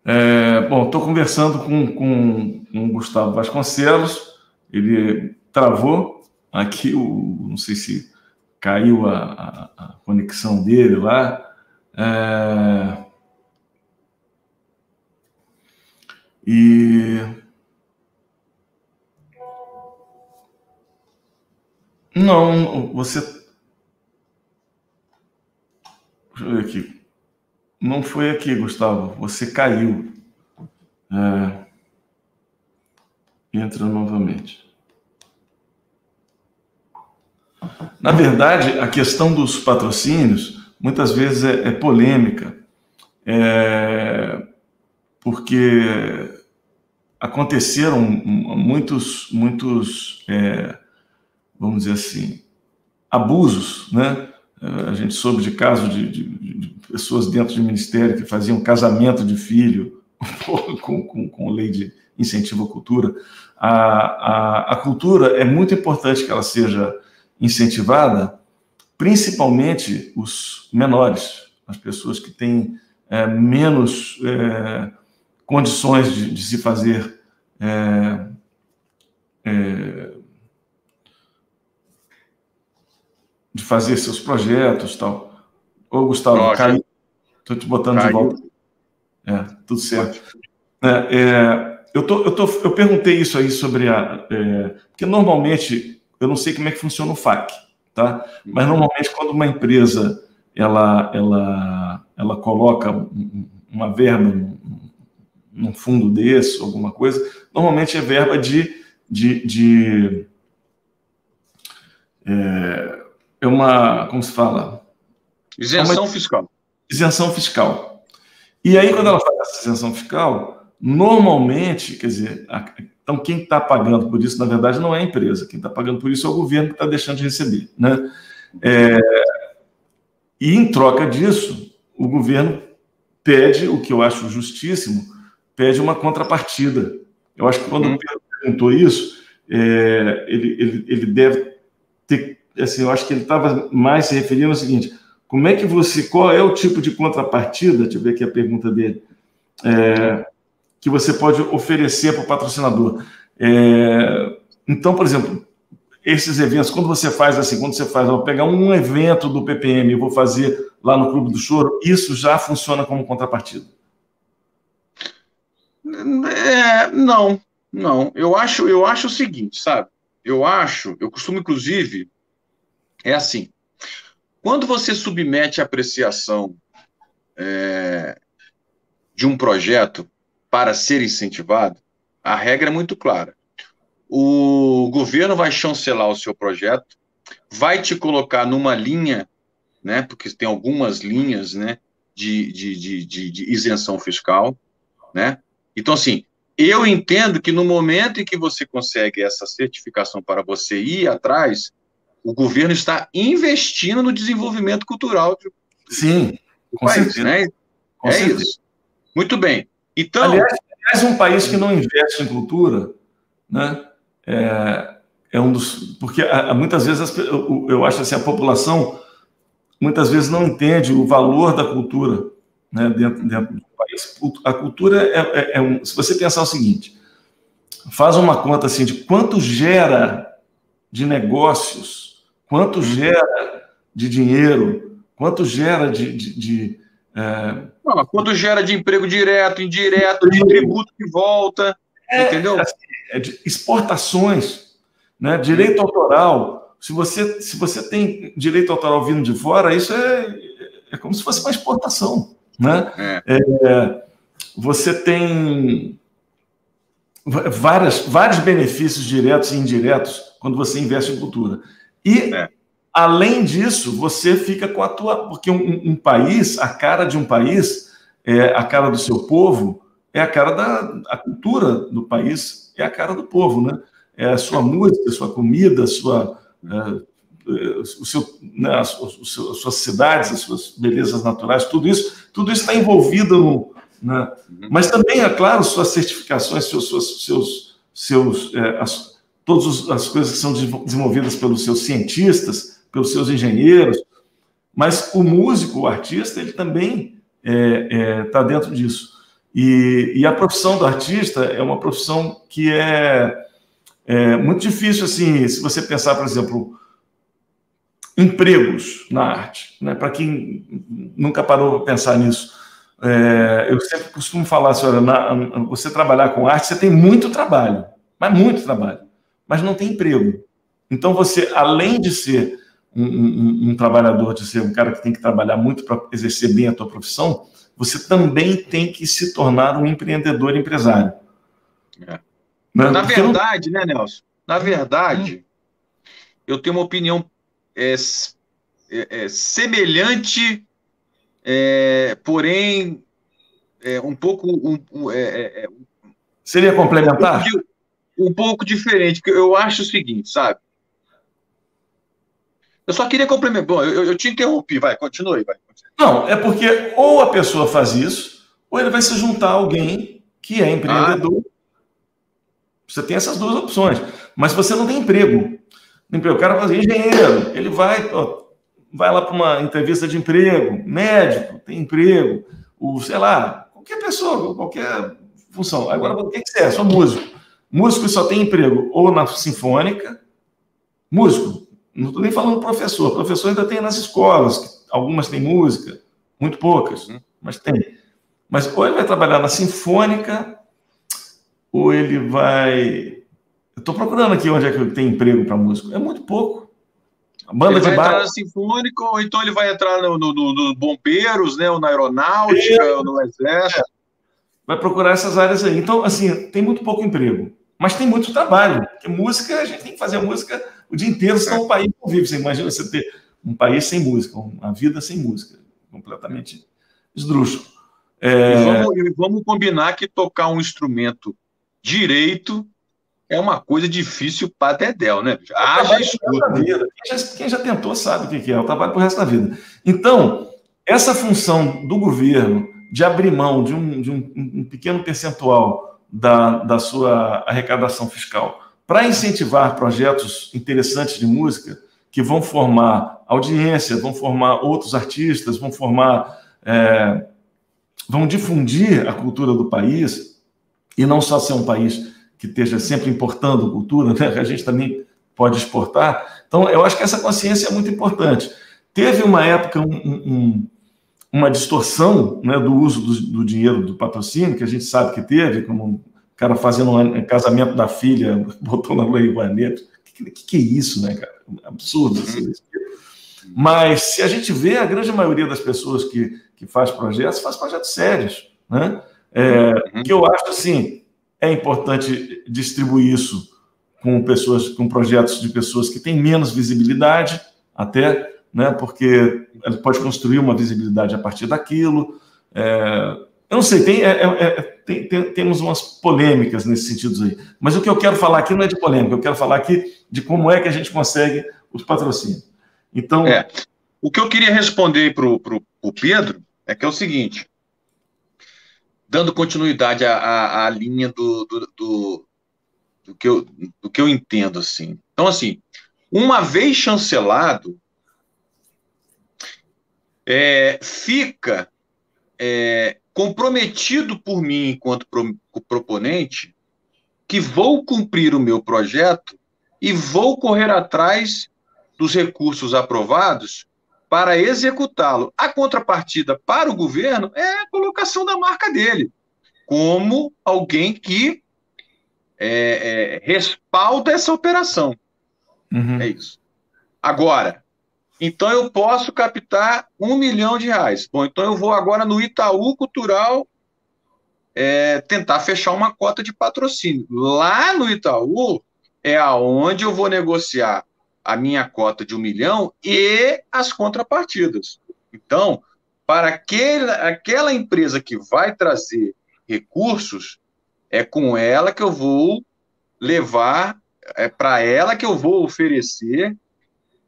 É, bom, estou conversando com, com, com o Gustavo Vasconcelos. Ele travou aqui, o, não sei se caiu a, a, a conexão dele lá. É, e não, você. Deixa eu ver aqui. Não foi aqui, Gustavo. Você caiu. É... Entra novamente. Na verdade, a questão dos patrocínios muitas vezes é, é polêmica, é, porque aconteceram muitos, muitos, é, vamos dizer assim, abusos, né? A gente soube de casos de, de, de, pessoas dentro do ministério que faziam casamento de filho com, com, com lei de incentivo à cultura. A, a, a cultura é muito importante que ela seja incentivada, principalmente os menores, as pessoas que têm é, menos é, condições de, de, se fazer é, é de fazer seus projetos tal. Ô, Gustavo, caiu. Estou te botando caiu. de volta. É, tudo certo. É, é, eu, tô, eu, tô, eu perguntei isso aí sobre a. É, porque normalmente eu não sei como é que funciona o FAC, tá? Mas normalmente quando uma empresa ela, ela, ela coloca uma verba num fundo desse, alguma coisa, normalmente é verba de, de, de é, é uma, como se fala? Isenção é uma, fiscal. Isenção fiscal. E aí, quando ela faz essa isenção fiscal, normalmente, quer dizer, então, quem está pagando por isso, na verdade, não é a empresa. Quem está pagando por isso é o governo que está deixando de receber. Né? É, e, em troca disso, o governo pede, o que eu acho justíssimo, pede uma contrapartida. Eu acho que quando uhum. o Pedro perguntou isso, é, ele, ele, ele deve ter. Assim, eu acho que ele estava mais se referindo ao seguinte: como é que você. Qual é o tipo de contrapartida? Deixa eu ver aqui a pergunta dele. É, que você pode oferecer para o patrocinador. É, então, por exemplo, esses eventos, quando você faz assim, quando você faz, vou pegar um evento do PPM e vou fazer lá no Clube do Choro, isso já funciona como contrapartida? É, não, não. Eu acho, eu acho o seguinte, sabe? Eu acho, eu costumo, inclusive, é assim. Quando você submete a apreciação é, de um projeto para ser incentivado, a regra é muito clara. O governo vai chancelar o seu projeto, vai te colocar numa linha, né, porque tem algumas linhas né, de, de, de, de, isenção fiscal. Né? Então, assim, eu entendo que no momento em que você consegue essa certificação para você ir atrás, o governo está investindo no desenvolvimento cultural do, Sim, do país. Certeza. Né? Com é certeza. isso. Muito bem. Então, aliás, aliás, um país que não investe em cultura, né, é, é um dos, porque muitas vezes as, eu, eu acho assim a população muitas vezes não entende o valor da cultura, né, dentro, dentro do país. A cultura é, é, é um, se você pensar o seguinte, faz uma conta assim de quanto gera de negócios, quanto gera de dinheiro, quanto gera de, de, de é... Não, quanto gera de emprego direto, indireto, de tributo que volta, é, entendeu? Assim, é de exportações, né? direito autoral. Se você, se você tem direito autoral vindo de fora, isso é, é como se fosse uma exportação. Né? É. é você tem várias, vários benefícios diretos e indiretos quando você investe em cultura. E é. Além disso, você fica com a tua. Porque um, um, país, a cara de um país, é a cara do seu povo, é a cara da a cultura do país, é a cara do povo, né? É a sua música, a sua comida, a sua, é, o seu, né, as, as, suas cidades, as suas belezas naturais, tudo isso, tudo isso está envolvido no, Né? Uhum. Mas também, é claro, suas certificações, seus, seus, seus, seus é, as, todas as coisas que são desenvolvidas pelos seus cientistas, pelos seus engenheiros, mas o músico, o artista, ele também está é, é, tá dentro disso. E, e, a profissão do artista é uma profissão que é, é muito difícil, assim, se você pensar, por exemplo, empregos na arte, né? Para quem nunca parou para pensar nisso, é, eu sempre costumo falar, senhora, na, você trabalhar com arte, você tem muito trabalho, mas muito trabalho, mas não tem emprego. Então você, além de ser um, um, um trabalhador, de ser um cara que tem que trabalhar muito para exercer bem a tua profissão, você também tem que se tornar um empreendedor empresário. É. Né? Na verdade, não... né, Nelson? Na verdade, eu tenho uma opinião é, é, é semelhante, é, porém é, um pouco. Um, Seria complementar? Um pouco, um pouco diferente, porque eu acho o seguinte, sabe? Eu só queria complementar. Bom, eu, eu te interrompi, vai, continue, vai. Não, é porque ou a pessoa faz isso, ou ele vai se juntar a alguém que é empreendedor. Ah. Você tem essas duas opções. Mas você não tem emprego. O cara faz engenheiro, ele vai, ó, vai lá para uma entrevista de emprego, médico, tem emprego, o, sei lá, qualquer pessoa, qualquer função. Agora, o que, que você é? Sou músico. Músico só tem emprego ou na sinfônica, músico, não estou nem falando professor, professor ainda tem nas escolas, algumas têm música, muito poucas, uhum. mas tem. Mas ou ele vai trabalhar na sinfônica, ou ele vai Estou procurando aqui onde é que tem emprego para músico. É muito pouco. A banda ele de vai bar... entrar na Sinfônica, ou então ele vai entrar no, no, no, no Bombeiros, né, ou na Aeronáutica, é. ou no Exército. É. Vai procurar essas áreas aí. Então, assim, tem muito pouco emprego. Mas tem muito trabalho. Porque música, a gente tem que fazer música o dia inteiro, senão o país não vive. Você imagina você ter um país sem música, uma vida sem música. Completamente esdrúxulo. É... E, vamos, e vamos combinar que tocar um instrumento direito é uma coisa difícil para Dedel, né? Haja estudo. Quem já, quem já tentou sabe o que é, é o trabalho para o resto da vida. Então, essa função do governo de abrir mão de um, de um, um pequeno percentual da, da sua arrecadação fiscal para incentivar projetos interessantes de música que vão formar audiência, vão formar outros artistas, vão formar, é, vão difundir a cultura do país e não só ser um país que esteja sempre importando cultura, né? a gente também pode exportar. Então, eu acho que essa consciência é muito importante. Teve uma época um, um, uma distorção né, do uso do, do, dinheiro do patrocínio, que a gente sabe que teve, como um cara fazendo um casamento da filha, botou na Lei Rouanet. O que, que, que, é isso, né, cara? Absurdo. Assim, Mas se a gente vê, a grande maioria das pessoas que, que faz projetos, faz projetos sérios. Né? É, uhum. que eu acho assim, é importante distribuir isso com pessoas, com projetos de pessoas que têm menos visibilidade, até, né? Porque ele pode construir uma visibilidade a partir daquilo. É, eu não sei, tem, é, é, é, tem, tem, temos umas polêmicas nesse sentido aí. Mas o que eu quero falar aqui não é de polêmica, eu quero falar aqui de como é que a gente consegue os patrocínios. Então. É, o que eu queria responder para o Pedro é que é o seguinte: dando continuidade à, à, à linha do, do, do, do, que eu, do que eu entendo, assim. Então, assim, uma vez chancelado, é, fica é, comprometido por mim, enquanto pro, proponente, que vou cumprir o meu projeto e vou correr atrás dos recursos aprovados para executá-lo. A contrapartida para o governo é a colocação da marca dele, como alguém que é, é, respalda essa operação. Uhum. É isso. Agora, então eu posso captar um milhão de reais. Bom, então eu vou agora no Itaú Cultural é, tentar fechar uma cota de patrocínio. Lá no Itaú é aonde eu vou negociar a minha cota de um milhão e as contrapartidas. Então, para aquele, aquela empresa que vai trazer recursos, é com ela que eu vou levar, é para ela que eu vou oferecer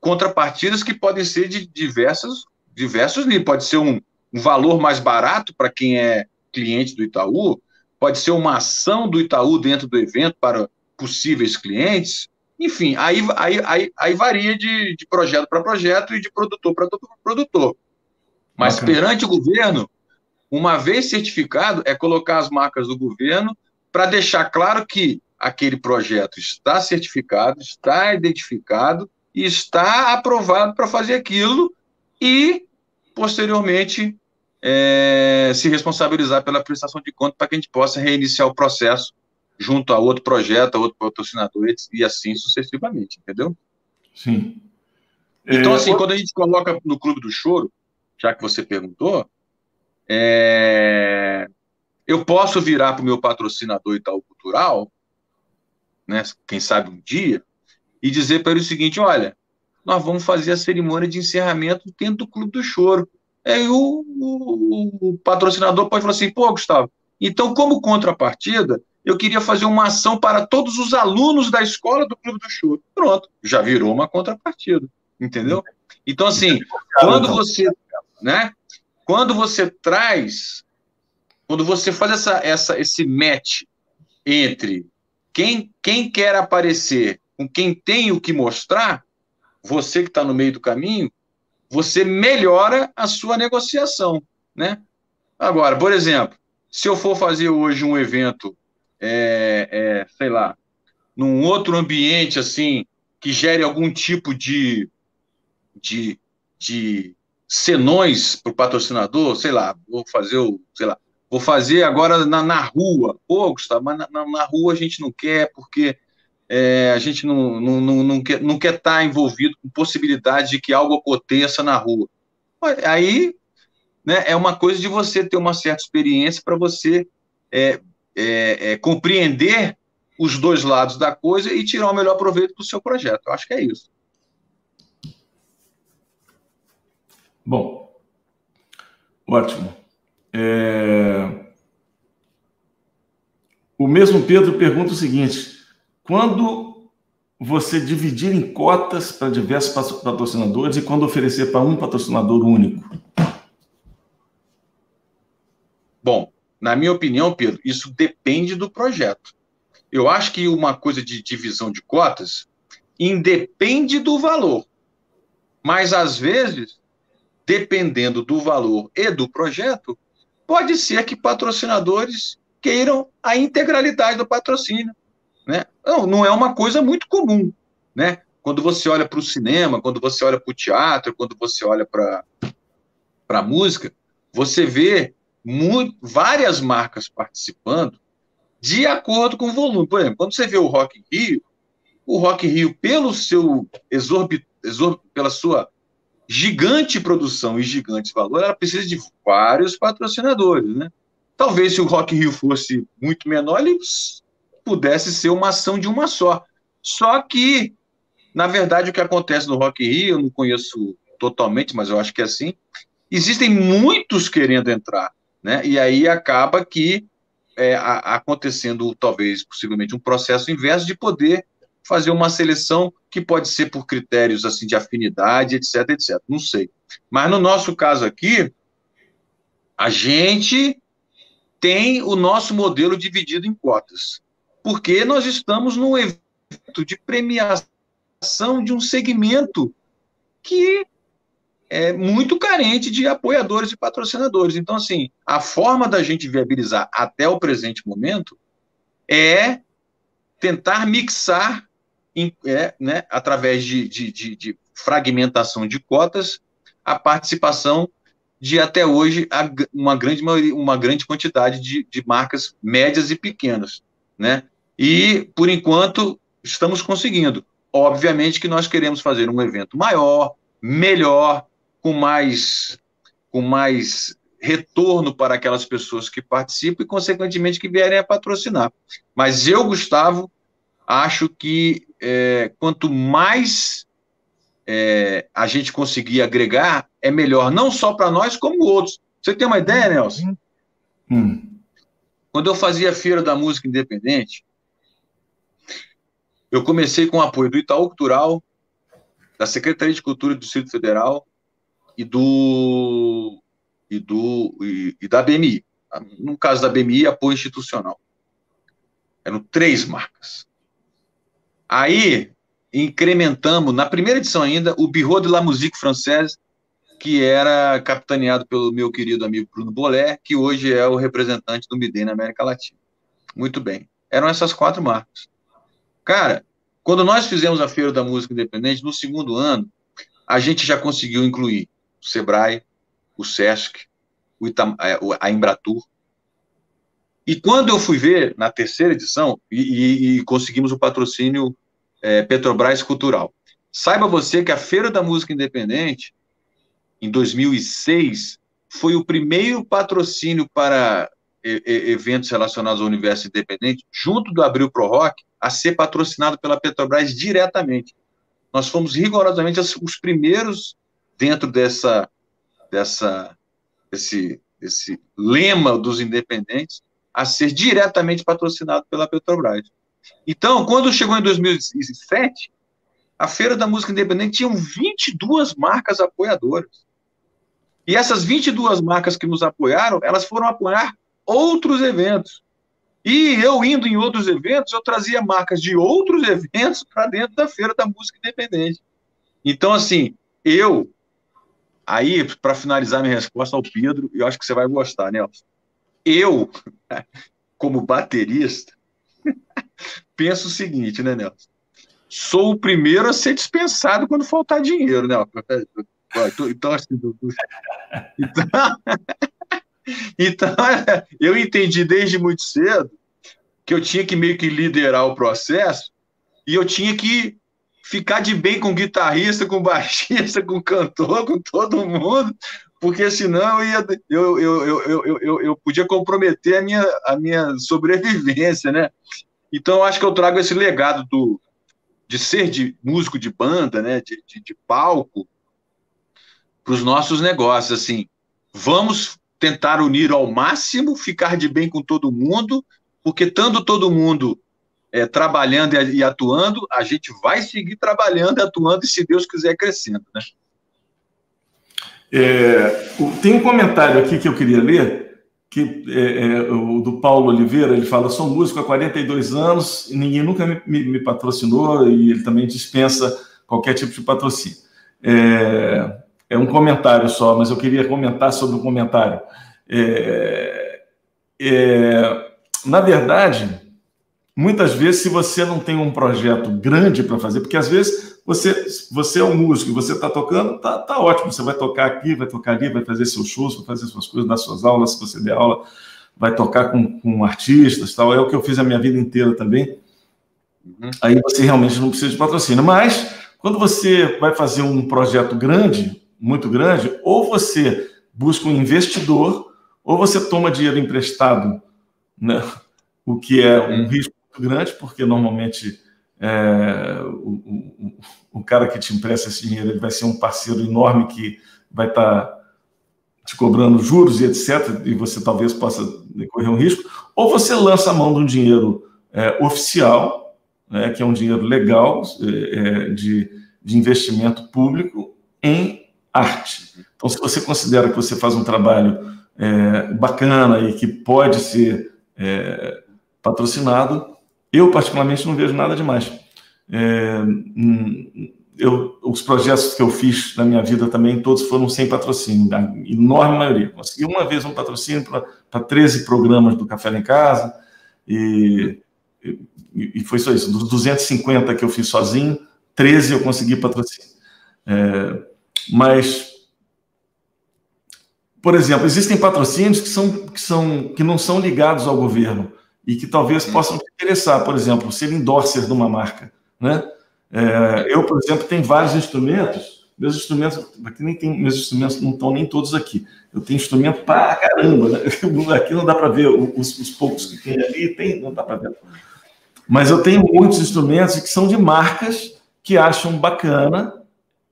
contrapartidas que podem ser de diversos, diversos níveis. Pode ser um, um valor mais barato para quem é cliente do Itaú, pode ser uma ação do Itaú dentro do evento para possíveis clientes. Enfim, aí, aí, aí, aí varia de, de projeto para projeto e de produtor para produtor. Mas okay. perante o governo, uma vez certificado, é colocar as marcas do governo para deixar claro que aquele projeto está certificado, está identificado está aprovado para fazer aquilo e, posteriormente, é, se responsabilizar pela prestação de conta para que a gente possa reiniciar o processo junto a outro projeto, a outro patrocinador e assim sucessivamente, entendeu? Sim. Então, é... assim, quando a gente coloca no Clube do Choro, já que você perguntou, é... eu posso virar para o meu patrocinador Itaú Cultural, né, quem sabe um dia, e dizer para ele o seguinte: olha, nós vamos fazer a cerimônia de encerramento dentro do Clube do Choro. Aí o, o, o patrocinador pode falar assim: pô, Gustavo, então, como contrapartida, eu queria fazer uma ação para todos os alunos da escola do Clube do Choro. Pronto, já virou uma contrapartida, entendeu? Então, assim, quando você, né, quando você traz, quando você faz essa, essa, esse match entre quem, quem quer aparecer com quem tem o que mostrar, você que está no meio do caminho, você melhora a sua negociação, né? Agora, por exemplo, se eu for fazer hoje um evento, é, é, sei lá, num outro ambiente assim que gere algum tipo de, de, de senões para o patrocinador, sei lá, vou fazer o, sei lá, vou fazer agora na, na rua. Pô, Gustavo, mas na, na, na rua a gente não quer, porque é, a gente não, não, não, não, quer, não quer estar tá envolvido com possibilidade de que algo aconteça na rua. Aí né, é uma coisa de você ter uma certa experiência para você é, é, é, compreender os dois lados da coisa e tirar o melhor proveito do seu projeto. Eu acho que é isso. Bom, ótimo. É... O mesmo Pedro pergunta o seguinte: quando você dividir em cotas para diversos patrocinadores e quando oferecer para um patrocinador único? Bom, na minha opinião, Pedro, isso depende do projeto. Eu acho que uma coisa de divisão de cotas independe do valor. Mas, às vezes, dependendo do valor e do projeto, pode ser que patrocinadores queiram a integralidade do patrocínio. Não, não é uma coisa muito comum. Né? Quando você olha para o cinema, quando você olha para o teatro, quando você olha para a música, você vê muito, várias marcas participando de acordo com o volume. Por exemplo, quando você vê o Rock in Rio, o Rock in Rio, pelo seu exorbit, exorb, pela sua gigante produção e gigante valor, ela precisa de vários patrocinadores, né? Talvez se o Rock in Rio fosse muito menor, ele pudesse ser uma ação de uma só. Só que, na verdade, o que acontece no Rock in Rio, eu não conheço totalmente, mas eu acho que é assim, existem muitos querendo entrar, né? E aí acaba que é, acontecendo, talvez, possivelmente, um processo inverso de poder fazer uma seleção que pode ser por critérios assim de afinidade, etc, etc. Não sei. Mas no nosso caso aqui, a gente tem o nosso modelo dividido em cotas porque nós estamos num evento de premiação de um segmento que é muito carente de apoiadores e patrocinadores. Então, assim, a forma da gente viabilizar até o presente momento é tentar mixar, é, né, através de, de, de, de, fragmentação de cotas, a participação de até hoje uma grande, uma grande quantidade de, de marcas médias e pequenas. Né? E, por enquanto, estamos conseguindo. Obviamente que nós queremos fazer um evento maior, melhor, com mais, com mais retorno para aquelas pessoas que participam e, consequentemente, que vierem a patrocinar. Mas eu, Gustavo, acho que é, quanto mais é, a gente conseguir agregar, é melhor, não só para nós, como outros. Você tem uma ideia, Nelson? Hum. Quando eu fazia a Feira da Música Independente, eu comecei com o apoio do Itaú Cultural, da Secretaria de Cultura do Distrito Federal e do e do e, e da BMI, no caso da BMI, apoio institucional. Eram três marcas. Aí, incrementamos, na primeira edição ainda, o Bureau de la Musique Française, que era capitaneado pelo meu querido amigo Bruno Bolé, que hoje é o representante do MIDEI na América Latina. Muito bem. Eram essas quatro marcas. Cara, quando nós fizemos a Feira da Música Independente, no segundo ano, a gente já conseguiu incluir o Sebrae, o Sesc, o Itam, é, a Embratur. E quando eu fui ver, na terceira edição, e, e, e conseguimos o patrocínio é, Petrobras Cultural. Saiba você que a Feira da Música Independente, em 2006, foi o primeiro patrocínio para eventos relacionados ao universo independente, junto do Abril Pro Rock, a ser patrocinado pela Petrobras diretamente. Nós fomos rigorosamente os primeiros dentro dessa, dessa, desse, desse lema dos independentes a ser diretamente patrocinado pela Petrobras. Então, quando chegou em 2007, a Feira da Música Independente tinha 22 marcas apoiadoras. E essas 22 marcas que nos apoiaram, elas foram apoiar outros eventos. E eu indo em outros eventos, eu trazia marcas de outros eventos para dentro da Feira da Música Independente. Então, assim, eu, aí, para finalizar minha resposta ao Pedro, eu acho que você vai gostar, Nelson. Eu, como baterista, penso o seguinte, né, Nelson? Sou o primeiro a ser dispensado quando faltar dinheiro, né? Então, então, assim, então, então, eu entendi desde muito cedo que eu tinha que meio que liderar o processo e eu tinha que ficar de bem com guitarrista, com baixista, com cantor, com todo mundo, porque senão eu, ia, eu, eu, eu, eu, eu, podia comprometer a minha, a minha sobrevivência, né? Então, eu acho que eu trago esse legado do, de ser de músico de banda, né, de, de, de palco, para os nossos negócios. Assim, vamos tentar unir ao máximo, ficar de bem com todo mundo, porque estando todo mundo é, trabalhando e, atuando, a gente vai seguir trabalhando e atuando e, se Deus quiser, crescendo. Né? É, tem um comentário aqui que eu queria ler que é, é, o do Paulo Oliveira, ele fala, sou músico há 42 anos, ninguém nunca me, me, me, patrocinou, e ele também dispensa qualquer tipo de patrocínio. É, é, um comentário só, mas eu queria comentar sobre o comentário. É, é, na verdade, muitas vezes, se você não tem um projeto grande para fazer, porque às vezes você, você é um músico, você está tocando, tá, tá ótimo. Você vai tocar aqui, vai tocar ali, vai fazer seus shows, vai fazer suas coisas, dar suas aulas, se você der aula, vai tocar com, com artistas, tal. É o que eu fiz a minha vida inteira também. Uhum. Aí você realmente não precisa de patrocínio. Mas quando você vai fazer um projeto grande, muito grande, ou você busca um investidor, ou você toma dinheiro emprestado, né? o que é um uhum. risco muito grande, porque normalmente é, o, o, o, cara que te empresta esse dinheiro ele vai ser um parceiro enorme que vai estar tá te cobrando juros e etc., e você talvez possa correr um risco, ou você lança a mão de um dinheiro é, oficial, né, que é um dinheiro legal é, é, de, de investimento público em arte. Então, se você considera que você faz um trabalho é, bacana e que pode ser é, patrocinado, eu, particularmente, não vejo nada demais. É, hum, eu, os projetos que eu fiz na minha vida também, todos foram sem patrocínio, a enorme maioria. Consegui uma vez um patrocínio para 13 programas do Café em Casa, e, e, e, foi só isso. Dos 250 que eu fiz sozinho, 13 eu consegui patrocínio. É, mas, por exemplo, existem patrocínios que, são, que, são, que não são ligados ao governo e que talvez possam te interessar, por exemplo, ser endorser de uma marca. Né? É, eu, por exemplo, tenho vários instrumentos, meus instrumentos, aqui nem tem, meus instrumentos não estão nem todos aqui. Eu tenho instrumento para caramba, né? aqui não dá para ver os, os, poucos que tem ali, tem, não dá para ver. Mas eu tenho muitos instrumentos que são de marcas que acham bacana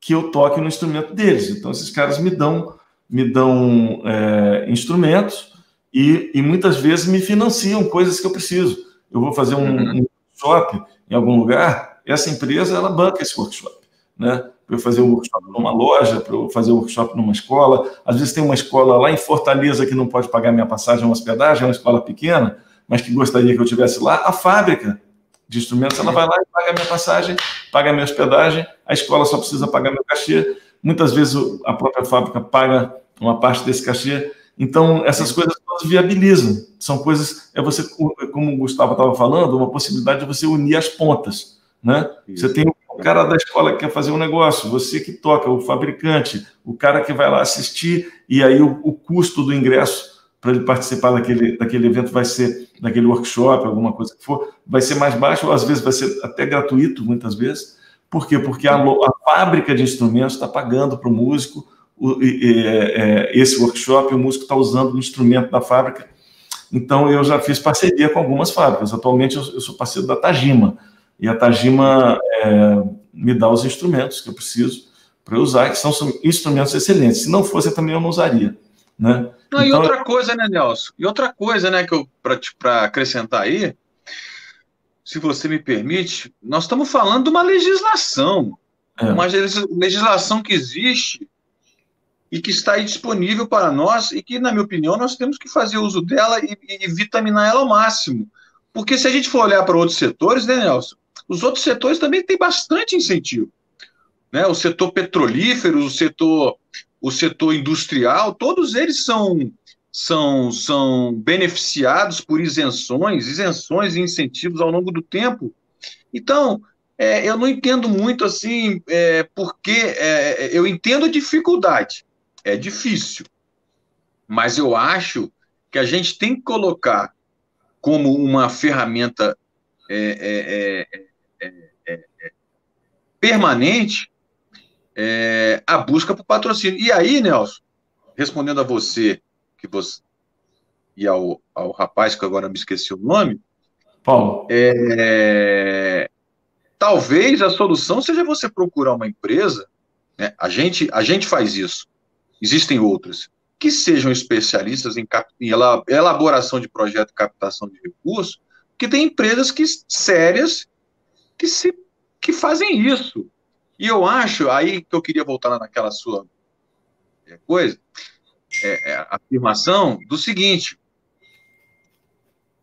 que eu toque no instrumento deles. Então, esses caras me dão, me dão é, instrumentos e, e, muitas vezes me financiam coisas que eu preciso. Eu vou fazer um, uhum. um workshop em algum lugar, essa empresa ela banca esse workshop, né? para eu fazer um workshop numa loja, para eu fazer um workshop numa escola. Às vezes tem uma escola lá em Fortaleza que não pode pagar minha passagem, uma hospedagem, é uma escola pequena, mas que gostaria que eu tivesse lá. A fábrica de instrumentos, ela vai lá e paga minha passagem, paga minha hospedagem, a escola só precisa pagar meu cachê. Muitas vezes a própria fábrica paga uma parte desse cachê. Então, essas coisas todas viabilizam. São coisas, é você, como o Gustavo estava falando, uma possibilidade de você unir as pontas. Né? Você tem o cara da escola que quer fazer um negócio, você que toca, o fabricante, o cara que vai lá assistir, e aí o, o custo do ingresso para ele participar daquele, daquele evento vai ser, daquele workshop, alguma coisa que for, vai ser mais baixo, ou às vezes vai ser até gratuito, muitas vezes. Por quê? Porque a, a fábrica de instrumentos está pagando para o músico é, é, esse workshop, o músico está usando o instrumento da fábrica. Então, eu já fiz parceria com algumas fábricas. Atualmente, eu, eu sou parceiro da Tajima. E a Tajima é, me dá os instrumentos que eu preciso para usar, que são instrumentos excelentes. Se não fosse, também eu não usaria. Né? Não, então, e outra coisa, né, Nelson? E outra coisa, né, que eu para acrescentar aí, se você me permite, nós estamos falando de uma legislação, é. uma legislação que existe e que está aí disponível para nós e que, na minha opinião, nós temos que fazer uso dela e, e vitaminar ela ao máximo. Porque se a gente for olhar para outros setores, né, Nelson? Os outros setores também têm bastante incentivo. Né? O setor petrolífero, o setor o setor industrial, todos eles são, são, são beneficiados por isenções, isenções e incentivos ao longo do tempo. Então, é, eu não entendo muito assim, é, porque é, eu entendo a dificuldade, é difícil, mas eu acho que a gente tem que colocar como uma ferramenta é, é, é, permanente é, a busca por patrocínio. E aí, Nelson, respondendo a você, que você e ao, ao rapaz que agora me esqueci o nome, Paulo. É, talvez a solução seja você procurar uma empresa, né? a, gente, a gente faz isso, existem outras, que sejam especialistas em, cap, em elaboração de projeto de captação de recursos, que tem empresas que, sérias que, se, que fazem isso. E eu acho, aí que eu queria voltar naquela sua é, coisa, é, é, afirmação do seguinte: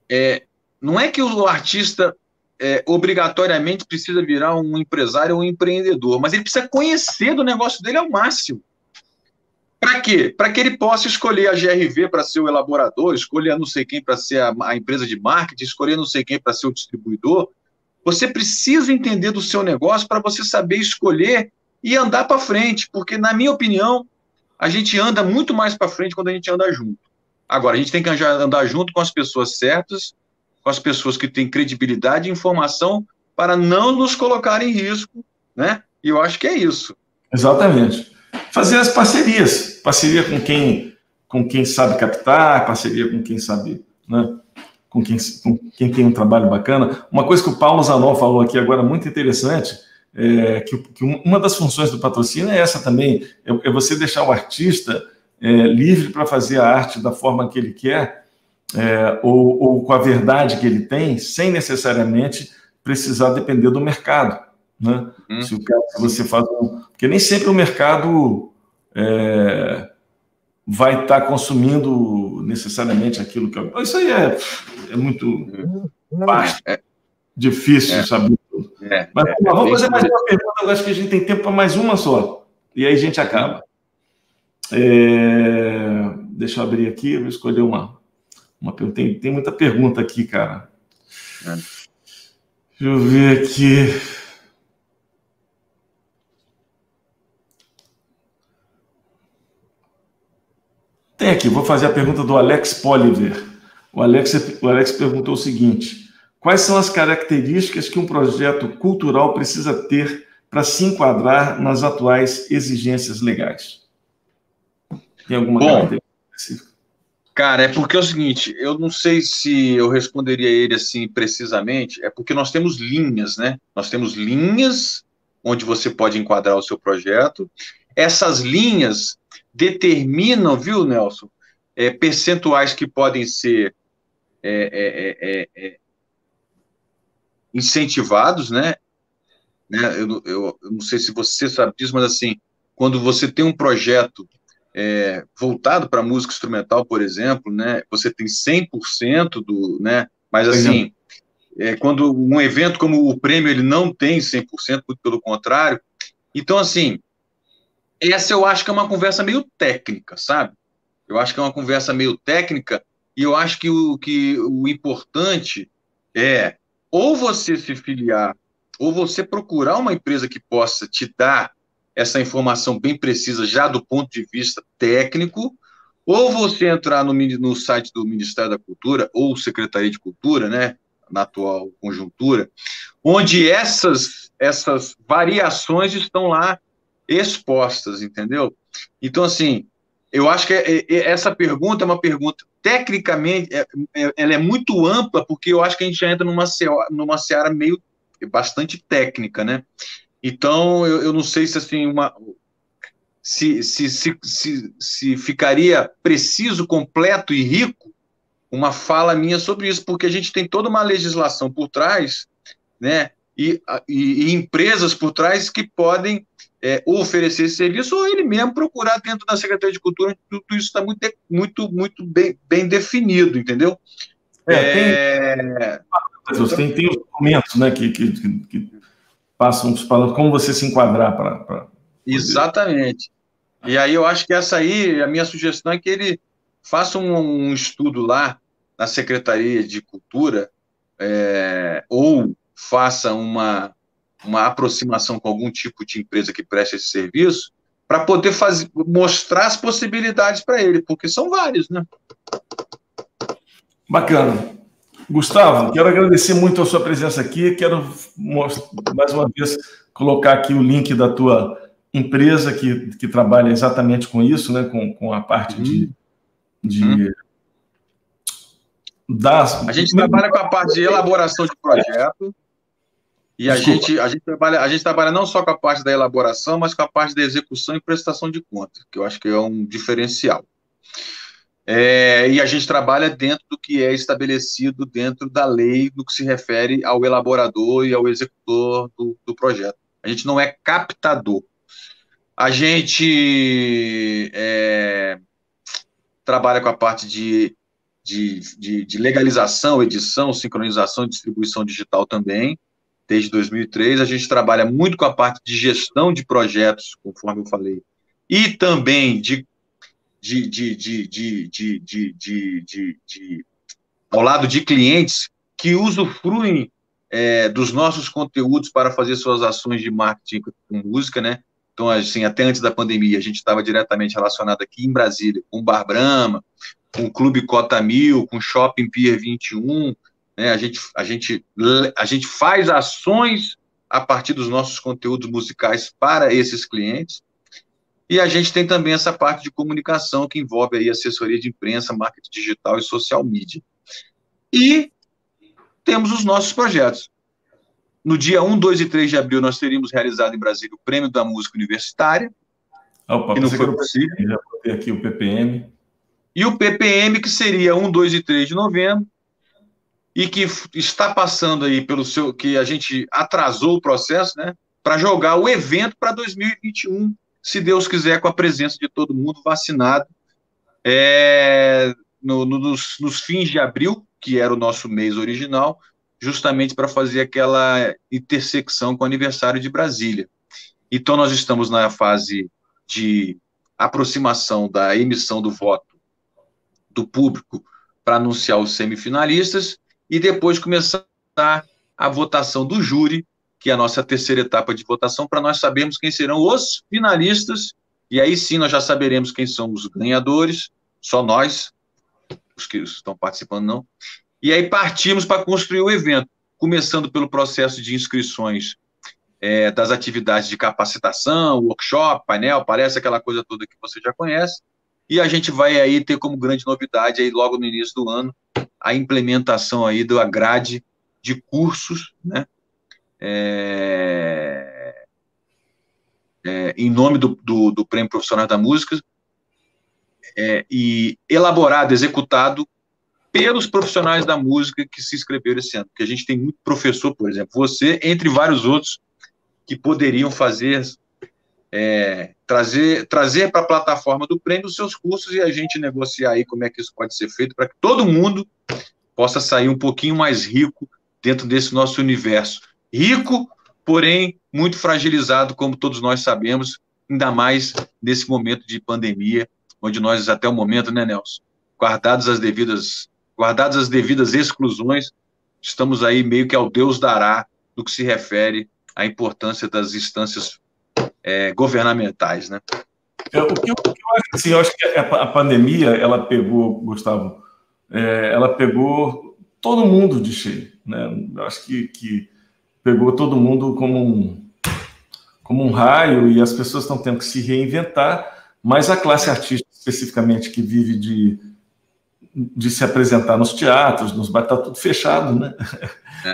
é, não é que o artista é, obrigatoriamente precisa virar um empresário ou um empreendedor, mas ele precisa conhecer do negócio dele ao máximo. Para quê? Para que ele possa escolher a GRV para ser o elaborador, escolher não sei quem para ser a, a, empresa de marketing, escolher não sei quem para ser o distribuidor, você precisa entender do seu negócio para você saber escolher e andar para frente, porque, na minha opinião, a gente anda muito mais para frente quando a gente anda junto. Agora, a gente tem que andar junto com as pessoas certas, com as pessoas que têm credibilidade e informação para não nos colocar em risco, né? E eu acho que é isso. Exatamente. Fazer as parcerias, parceria com quem, com quem sabe captar, parceria com quem sabe, né? Com quem, com quem tem um trabalho bacana. Uma coisa que o Paulo Zanon falou aqui agora, muito interessante, é que, que uma das funções do patrocínio é essa também, é, é você deixar o artista é, livre para fazer a arte da forma que ele quer, é, ou, ou, com a verdade que ele tem, sem necessariamente precisar depender do mercado. Né? Hum. Se, o cara, se você faz um. Porque nem sempre o mercado é, vai estar tá consumindo necessariamente aquilo que. Eu... Isso aí é, é muito vasto, é. difícil é. saber tudo. É. Mas vamos fazer mais uma pergunta, eu acho que a gente tem tempo para mais uma só. E aí a gente acaba. É... Deixa eu abrir aqui, vou escolher uma. uma tem, tem muita pergunta aqui, cara. É. Deixa eu ver aqui. Tem aqui, vou fazer a pergunta do Alex Poliver. O Alex, o Alex perguntou o seguinte: quais são as características que um projeto cultural precisa ter para se enquadrar nas atuais exigências legais? Tem alguma Bom, característica específica? Cara, é porque é o seguinte, eu não sei se eu responderia ele assim precisamente, é porque nós temos linhas, né? Nós temos linhas onde você pode enquadrar o seu projeto. Essas linhas determinam, viu, Nelson, é, percentuais que podem ser é, é, é, é incentivados, né? né? Eu, eu, eu, não sei se você sabe disso, mas assim, quando você tem um projeto é, voltado para música instrumental, por exemplo, né? Você tem 100% do, né? Mas assim, é, quando um evento como o prêmio ele não tem 100%, muito pelo contrário. Então assim, essa eu acho que é uma conversa meio técnica, sabe? Eu acho que é uma conversa meio técnica e eu acho que o, que o importante é ou você se filiar, ou você procurar uma empresa que possa te dar essa informação bem precisa já do ponto de vista técnico, ou você entrar no, no site do Ministério da Cultura ou Secretaria de Cultura, né, na atual conjuntura, onde essas, essas variações estão lá expostas, entendeu? Então, assim, eu acho que é, é, essa pergunta é uma pergunta, tecnicamente, é, é, ela é muito ampla, porque eu acho que a gente entra numa, numa seara meio, bastante técnica, né? Então, eu, eu não sei se, assim, uma, se, se, se, se, se ficaria preciso, completo e rico uma fala minha sobre isso, porque a gente tem toda uma legislação por trás, né? E, e, e empresas por trás que podem é, oferecer esse serviço ou ele mesmo procurar dentro da Secretaria de Cultura, tudo isso está muito, muito, muito bem, bem definido, entendeu? É, tem, tem, tem, os documentos né, que, que, que, que passam falando como você se enquadrar para. Exatamente. E aí eu acho que essa aí, a minha sugestão é que ele faça um, um estudo lá na Secretaria de Cultura, é, ou faça uma, uma aproximação com algum tipo de empresa que preste esse serviço, para poder fazer, mostrar as possibilidades para ele, porque são vários, né? Bacana. Gustavo, quero agradecer muito a sua presença aqui. Quero mais uma vez colocar aqui o link da tua empresa que, que trabalha exatamente com isso, né? com, com a parte uhum. de, de uhum. das... A gente trabalha com a parte de elaboração de projeto. E a gente, a, gente trabalha, a gente trabalha não só com a parte da elaboração, mas com a parte da execução e prestação de contas, que eu acho que é um diferencial. É, e a gente trabalha dentro do que é estabelecido dentro da lei no que se refere ao elaborador e ao executor do, do projeto. A gente não é captador. A gente é, trabalha com a parte de, de, de, de legalização, edição, sincronização e distribuição digital também desde 2003. A gente trabalha muito com a parte de gestão de projetos, conforme eu falei, e também de, de, de, de, de, de, de, de, de ao lado de clientes que usufruem é, dos nossos conteúdos para fazer suas ações de marketing com música, né? Então, assim, até antes da pandemia, a gente estava diretamente relacionado aqui em Brasília com o Bar Brahma, com o Clube Cota Mil, com o Shopping Pier 21, né? A gente, a, gente, a gente faz ações a partir dos nossos conteúdos musicais para esses clientes. E a gente tem também essa parte de comunicação que envolve aí assessoria de imprensa, marketing digital e social media. E temos os nossos projetos. No dia 1, 2 e 3 de abril, nós teríamos realizado em Brasília o Prêmio da Música Universitária. Opa, que não foi possível. Já ter aqui o PPM. E o PPM, que seria 1, 2 e 3 de novembro, e que está passando aí pelo seu que a gente atrasou o processo, né, para jogar o evento para 2021, se Deus quiser, com a presença de todo mundo vacinado, é, no, no, nos, nos fins de abril, que era o nosso mês original, justamente para fazer aquela intersecção com o aniversário de Brasília. Então, nós estamos na fase de aproximação da emissão do voto do público para anunciar os semifinalistas e depois começar a votação do júri, que é a nossa terceira etapa de votação, para nós sabermos quem serão os finalistas, e aí sim nós já saberemos quem são os ganhadores, só nós, os que estão participando não, e aí partimos para construir o evento, começando pelo processo de inscrições é, das atividades de capacitação, workshop, painel, palestra, aquela coisa toda que você já conhece, e a gente vai aí ter como grande novidade aí logo no início do ano a implementação aí da grade de cursos, né? É, é, em nome do, do, do, Prêmio Profissional da Música é, e elaborado, executado pelos profissionais da música que se inscreveram esse ano, porque a gente tem muito professor, por exemplo, você, entre vários outros, que poderiam fazer é, trazer trazer para a plataforma do prêmio os seus cursos e a gente negociar aí como é que isso pode ser feito para que todo mundo possa sair um pouquinho mais rico dentro desse nosso universo. Rico, porém muito fragilizado, como todos nós sabemos, ainda mais nesse momento de pandemia, onde nós até o momento, né, Nelson, guardadas as devidas guardadas as devidas exclusões, estamos aí meio que ao Deus dará no que se refere à importância das instâncias é, governamentais, né? Eu, o, que eu, o, que eu, acho, assim, eu acho que a, a pandemia, ela pegou, Gustavo, é, ela pegou todo mundo de cheio, né? Eu acho que, que pegou todo mundo como um, como um raio e as pessoas estão tendo que se reinventar, mas a classe artística, especificamente, que vive de, de se apresentar nos teatros, nos bares, está tudo fechado, né?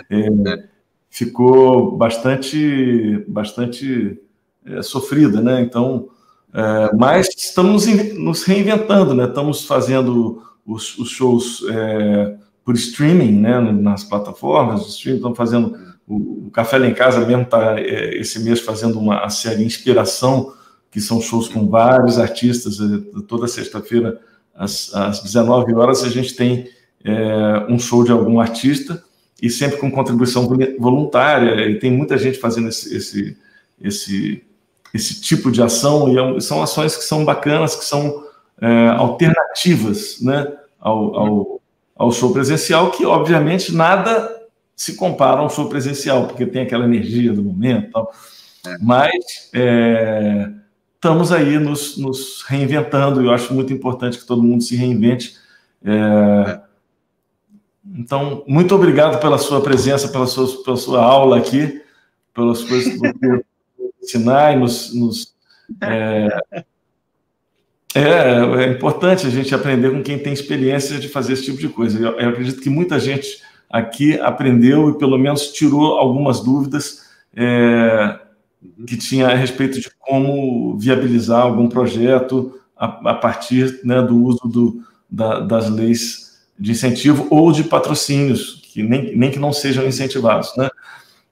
É, é, ficou bastante, bastante é, sofrida, né? Então, é, mas estamos nos reinventando, né? Estamos fazendo os, os shows é, por streaming, né? Nas plataformas streaming, estamos fazendo o, o Café lá em Casa mesmo está é, esse mês fazendo uma série Inspiração, que são shows com vários artistas. É, toda sexta-feira às, às 19 horas a gente tem é, um show de algum artista e sempre com contribuição voluntária. E tem muita gente fazendo esse, esse, esse esse tipo de ação, e é são ações que são bacanas, que são é, alternativas né, ao, ao, ao, show presencial, que obviamente nada se compara ao show presencial, porque tem aquela energia do momento tal. É. Mas é, estamos aí nos, nos, reinventando, e eu acho muito importante que todo mundo se reinvente. É, é. então, muito obrigado pela sua presença, pela sua, pela sua aula aqui, pelas coisas que você ensinar e nos. nos é, é, é, importante a gente aprender com quem tem experiência de fazer esse tipo de coisa. Eu, eu, acredito que muita gente aqui aprendeu e pelo menos tirou algumas dúvidas é, que tinha a respeito de como viabilizar algum projeto a, a partir né, do uso do, da, das leis de incentivo ou de patrocínios, que nem, nem que não sejam incentivados. Né?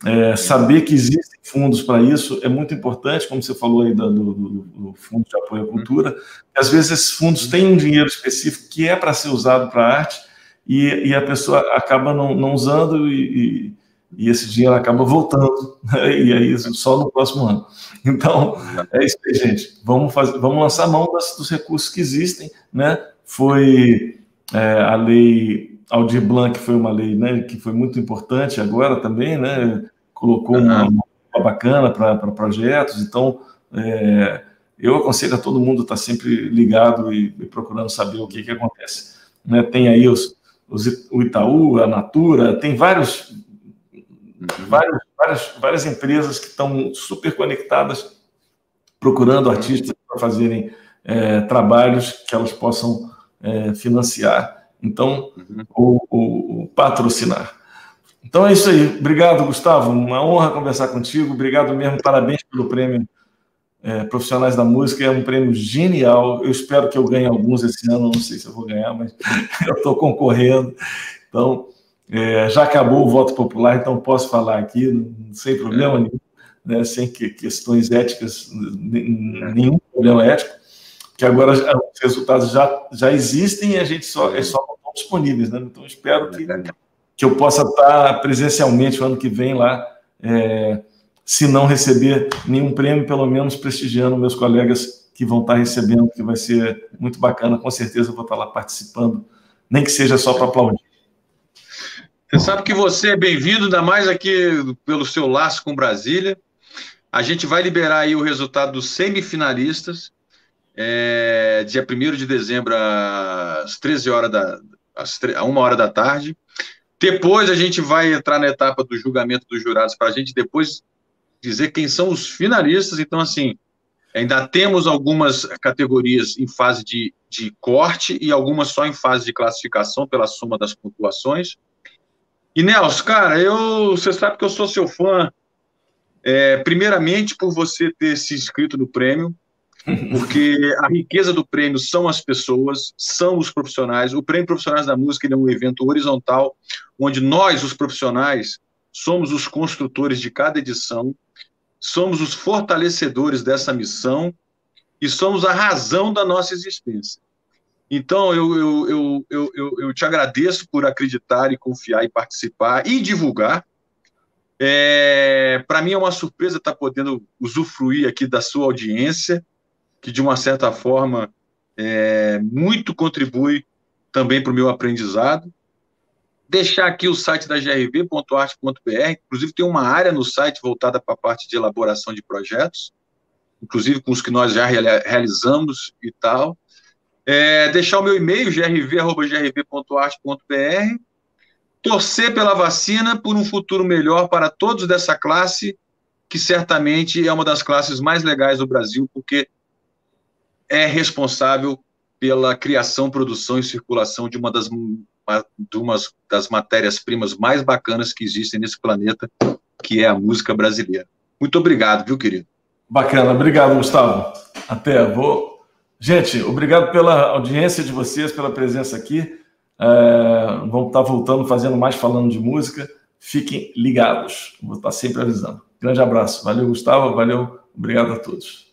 É, saber que existem fundos para isso é muito importante, como você falou aí do, do, do, Fundo de Apoio à Cultura. Às vezes esses fundos têm um dinheiro específico que é para ser usado para arte e, e, a pessoa acaba não, não usando e, e, e, esse dinheiro acaba voltando, né? e aí só no próximo ano. Então, é isso aí, gente. Vamos, fazer, vamos lançar mão das, dos recursos que existem. Né? Foi é, a lei Aldir Blanc foi uma lei né, que foi muito importante agora também, né? Colocou uma, uma bacana para projetos, então é, eu aconselho a todo mundo estar tá sempre ligado e, e procurando saber o que, que acontece. Né, tem aí os, os, o Itaú, a Natura, tem vários, vários, várias, várias empresas que estão super conectadas procurando uhum. artistas para fazerem é, trabalhos que elas possam é, financiar, então, uhum. ou, ou, ou patrocinar. Então é isso aí. Obrigado, Gustavo. Uma honra conversar contigo. Obrigado mesmo. Parabéns pelo prêmio é, Profissionais da Música. É um prêmio genial. Eu espero que eu ganhe alguns esse ano. Não sei se eu vou ganhar, mas eu estou concorrendo. Então, é, já acabou o voto popular, então posso falar aqui, sem problema nenhum, né, sem que, questões éticas, nenhum problema ético, que agora os resultados já, já existem e a gente só, é só disponíveis. Né? Então, espero que que eu possa estar presencialmente o ano que vem lá, é, se não receber nenhum prêmio, pelo menos prestigiando meus colegas que vão estar recebendo, que vai ser muito bacana. Com certeza eu vou estar lá participando, nem que seja só para aplaudir. Você sabe que você é bem-vindo, ainda mais aqui pelo seu laço com Brasília. A gente vai liberar aí o resultado dos semifinalistas, é, dia 1 de dezembro, às 13 horas da, às, a 1 hora da tarde. Depois a gente vai entrar na etapa do julgamento dos jurados para a gente depois dizer quem são os finalistas. Então, assim, ainda temos algumas categorias em fase de, de corte e algumas só em fase de classificação pela soma das pontuações. E Nelson, cara, eu, você sabe que eu sou seu fã, é, primeiramente por você ter se inscrito no prêmio, porque a riqueza do prêmio são as pessoas, são os profissionais. O Prêmio Profissionais da Música é um evento horizontal, onde nós, os profissionais, somos os construtores de cada edição. somos os fortalecedores dessa missão e somos a razão da nossa existência. Então, eu, eu, eu, eu, eu, te agradeço por acreditar e confiar e participar e divulgar. É, Para mim é uma surpresa estar podendo usufruir aqui da sua audiência, que de uma certa forma é, muito contribui também para o meu aprendizado. Deixar aqui o site da grv.arte.br, inclusive tem uma área no site voltada para a parte de elaboração de projetos, inclusive com os que nós já realizamos e tal. É, deixar o meu e-mail, grv.grv.arte.br, torcer pela vacina por um futuro melhor para todos dessa classe, que certamente é uma das classes mais legais do Brasil, porque é responsável pela criação, produção e circulação de uma das, de uma das matérias-primas mais bacanas que existem nesse planeta, que é a música brasileira. Muito obrigado, viu, querido? Bacana, obrigado, Gustavo. Até, vou Gente, obrigado pela audiência de vocês, pela presença aqui. É, vamos estar voltando, fazendo mais falando de música. Fiquem ligados. Vou estar sempre avisando. Grande abraço. Valeu, Gustavo. Valeu. Obrigado a todos.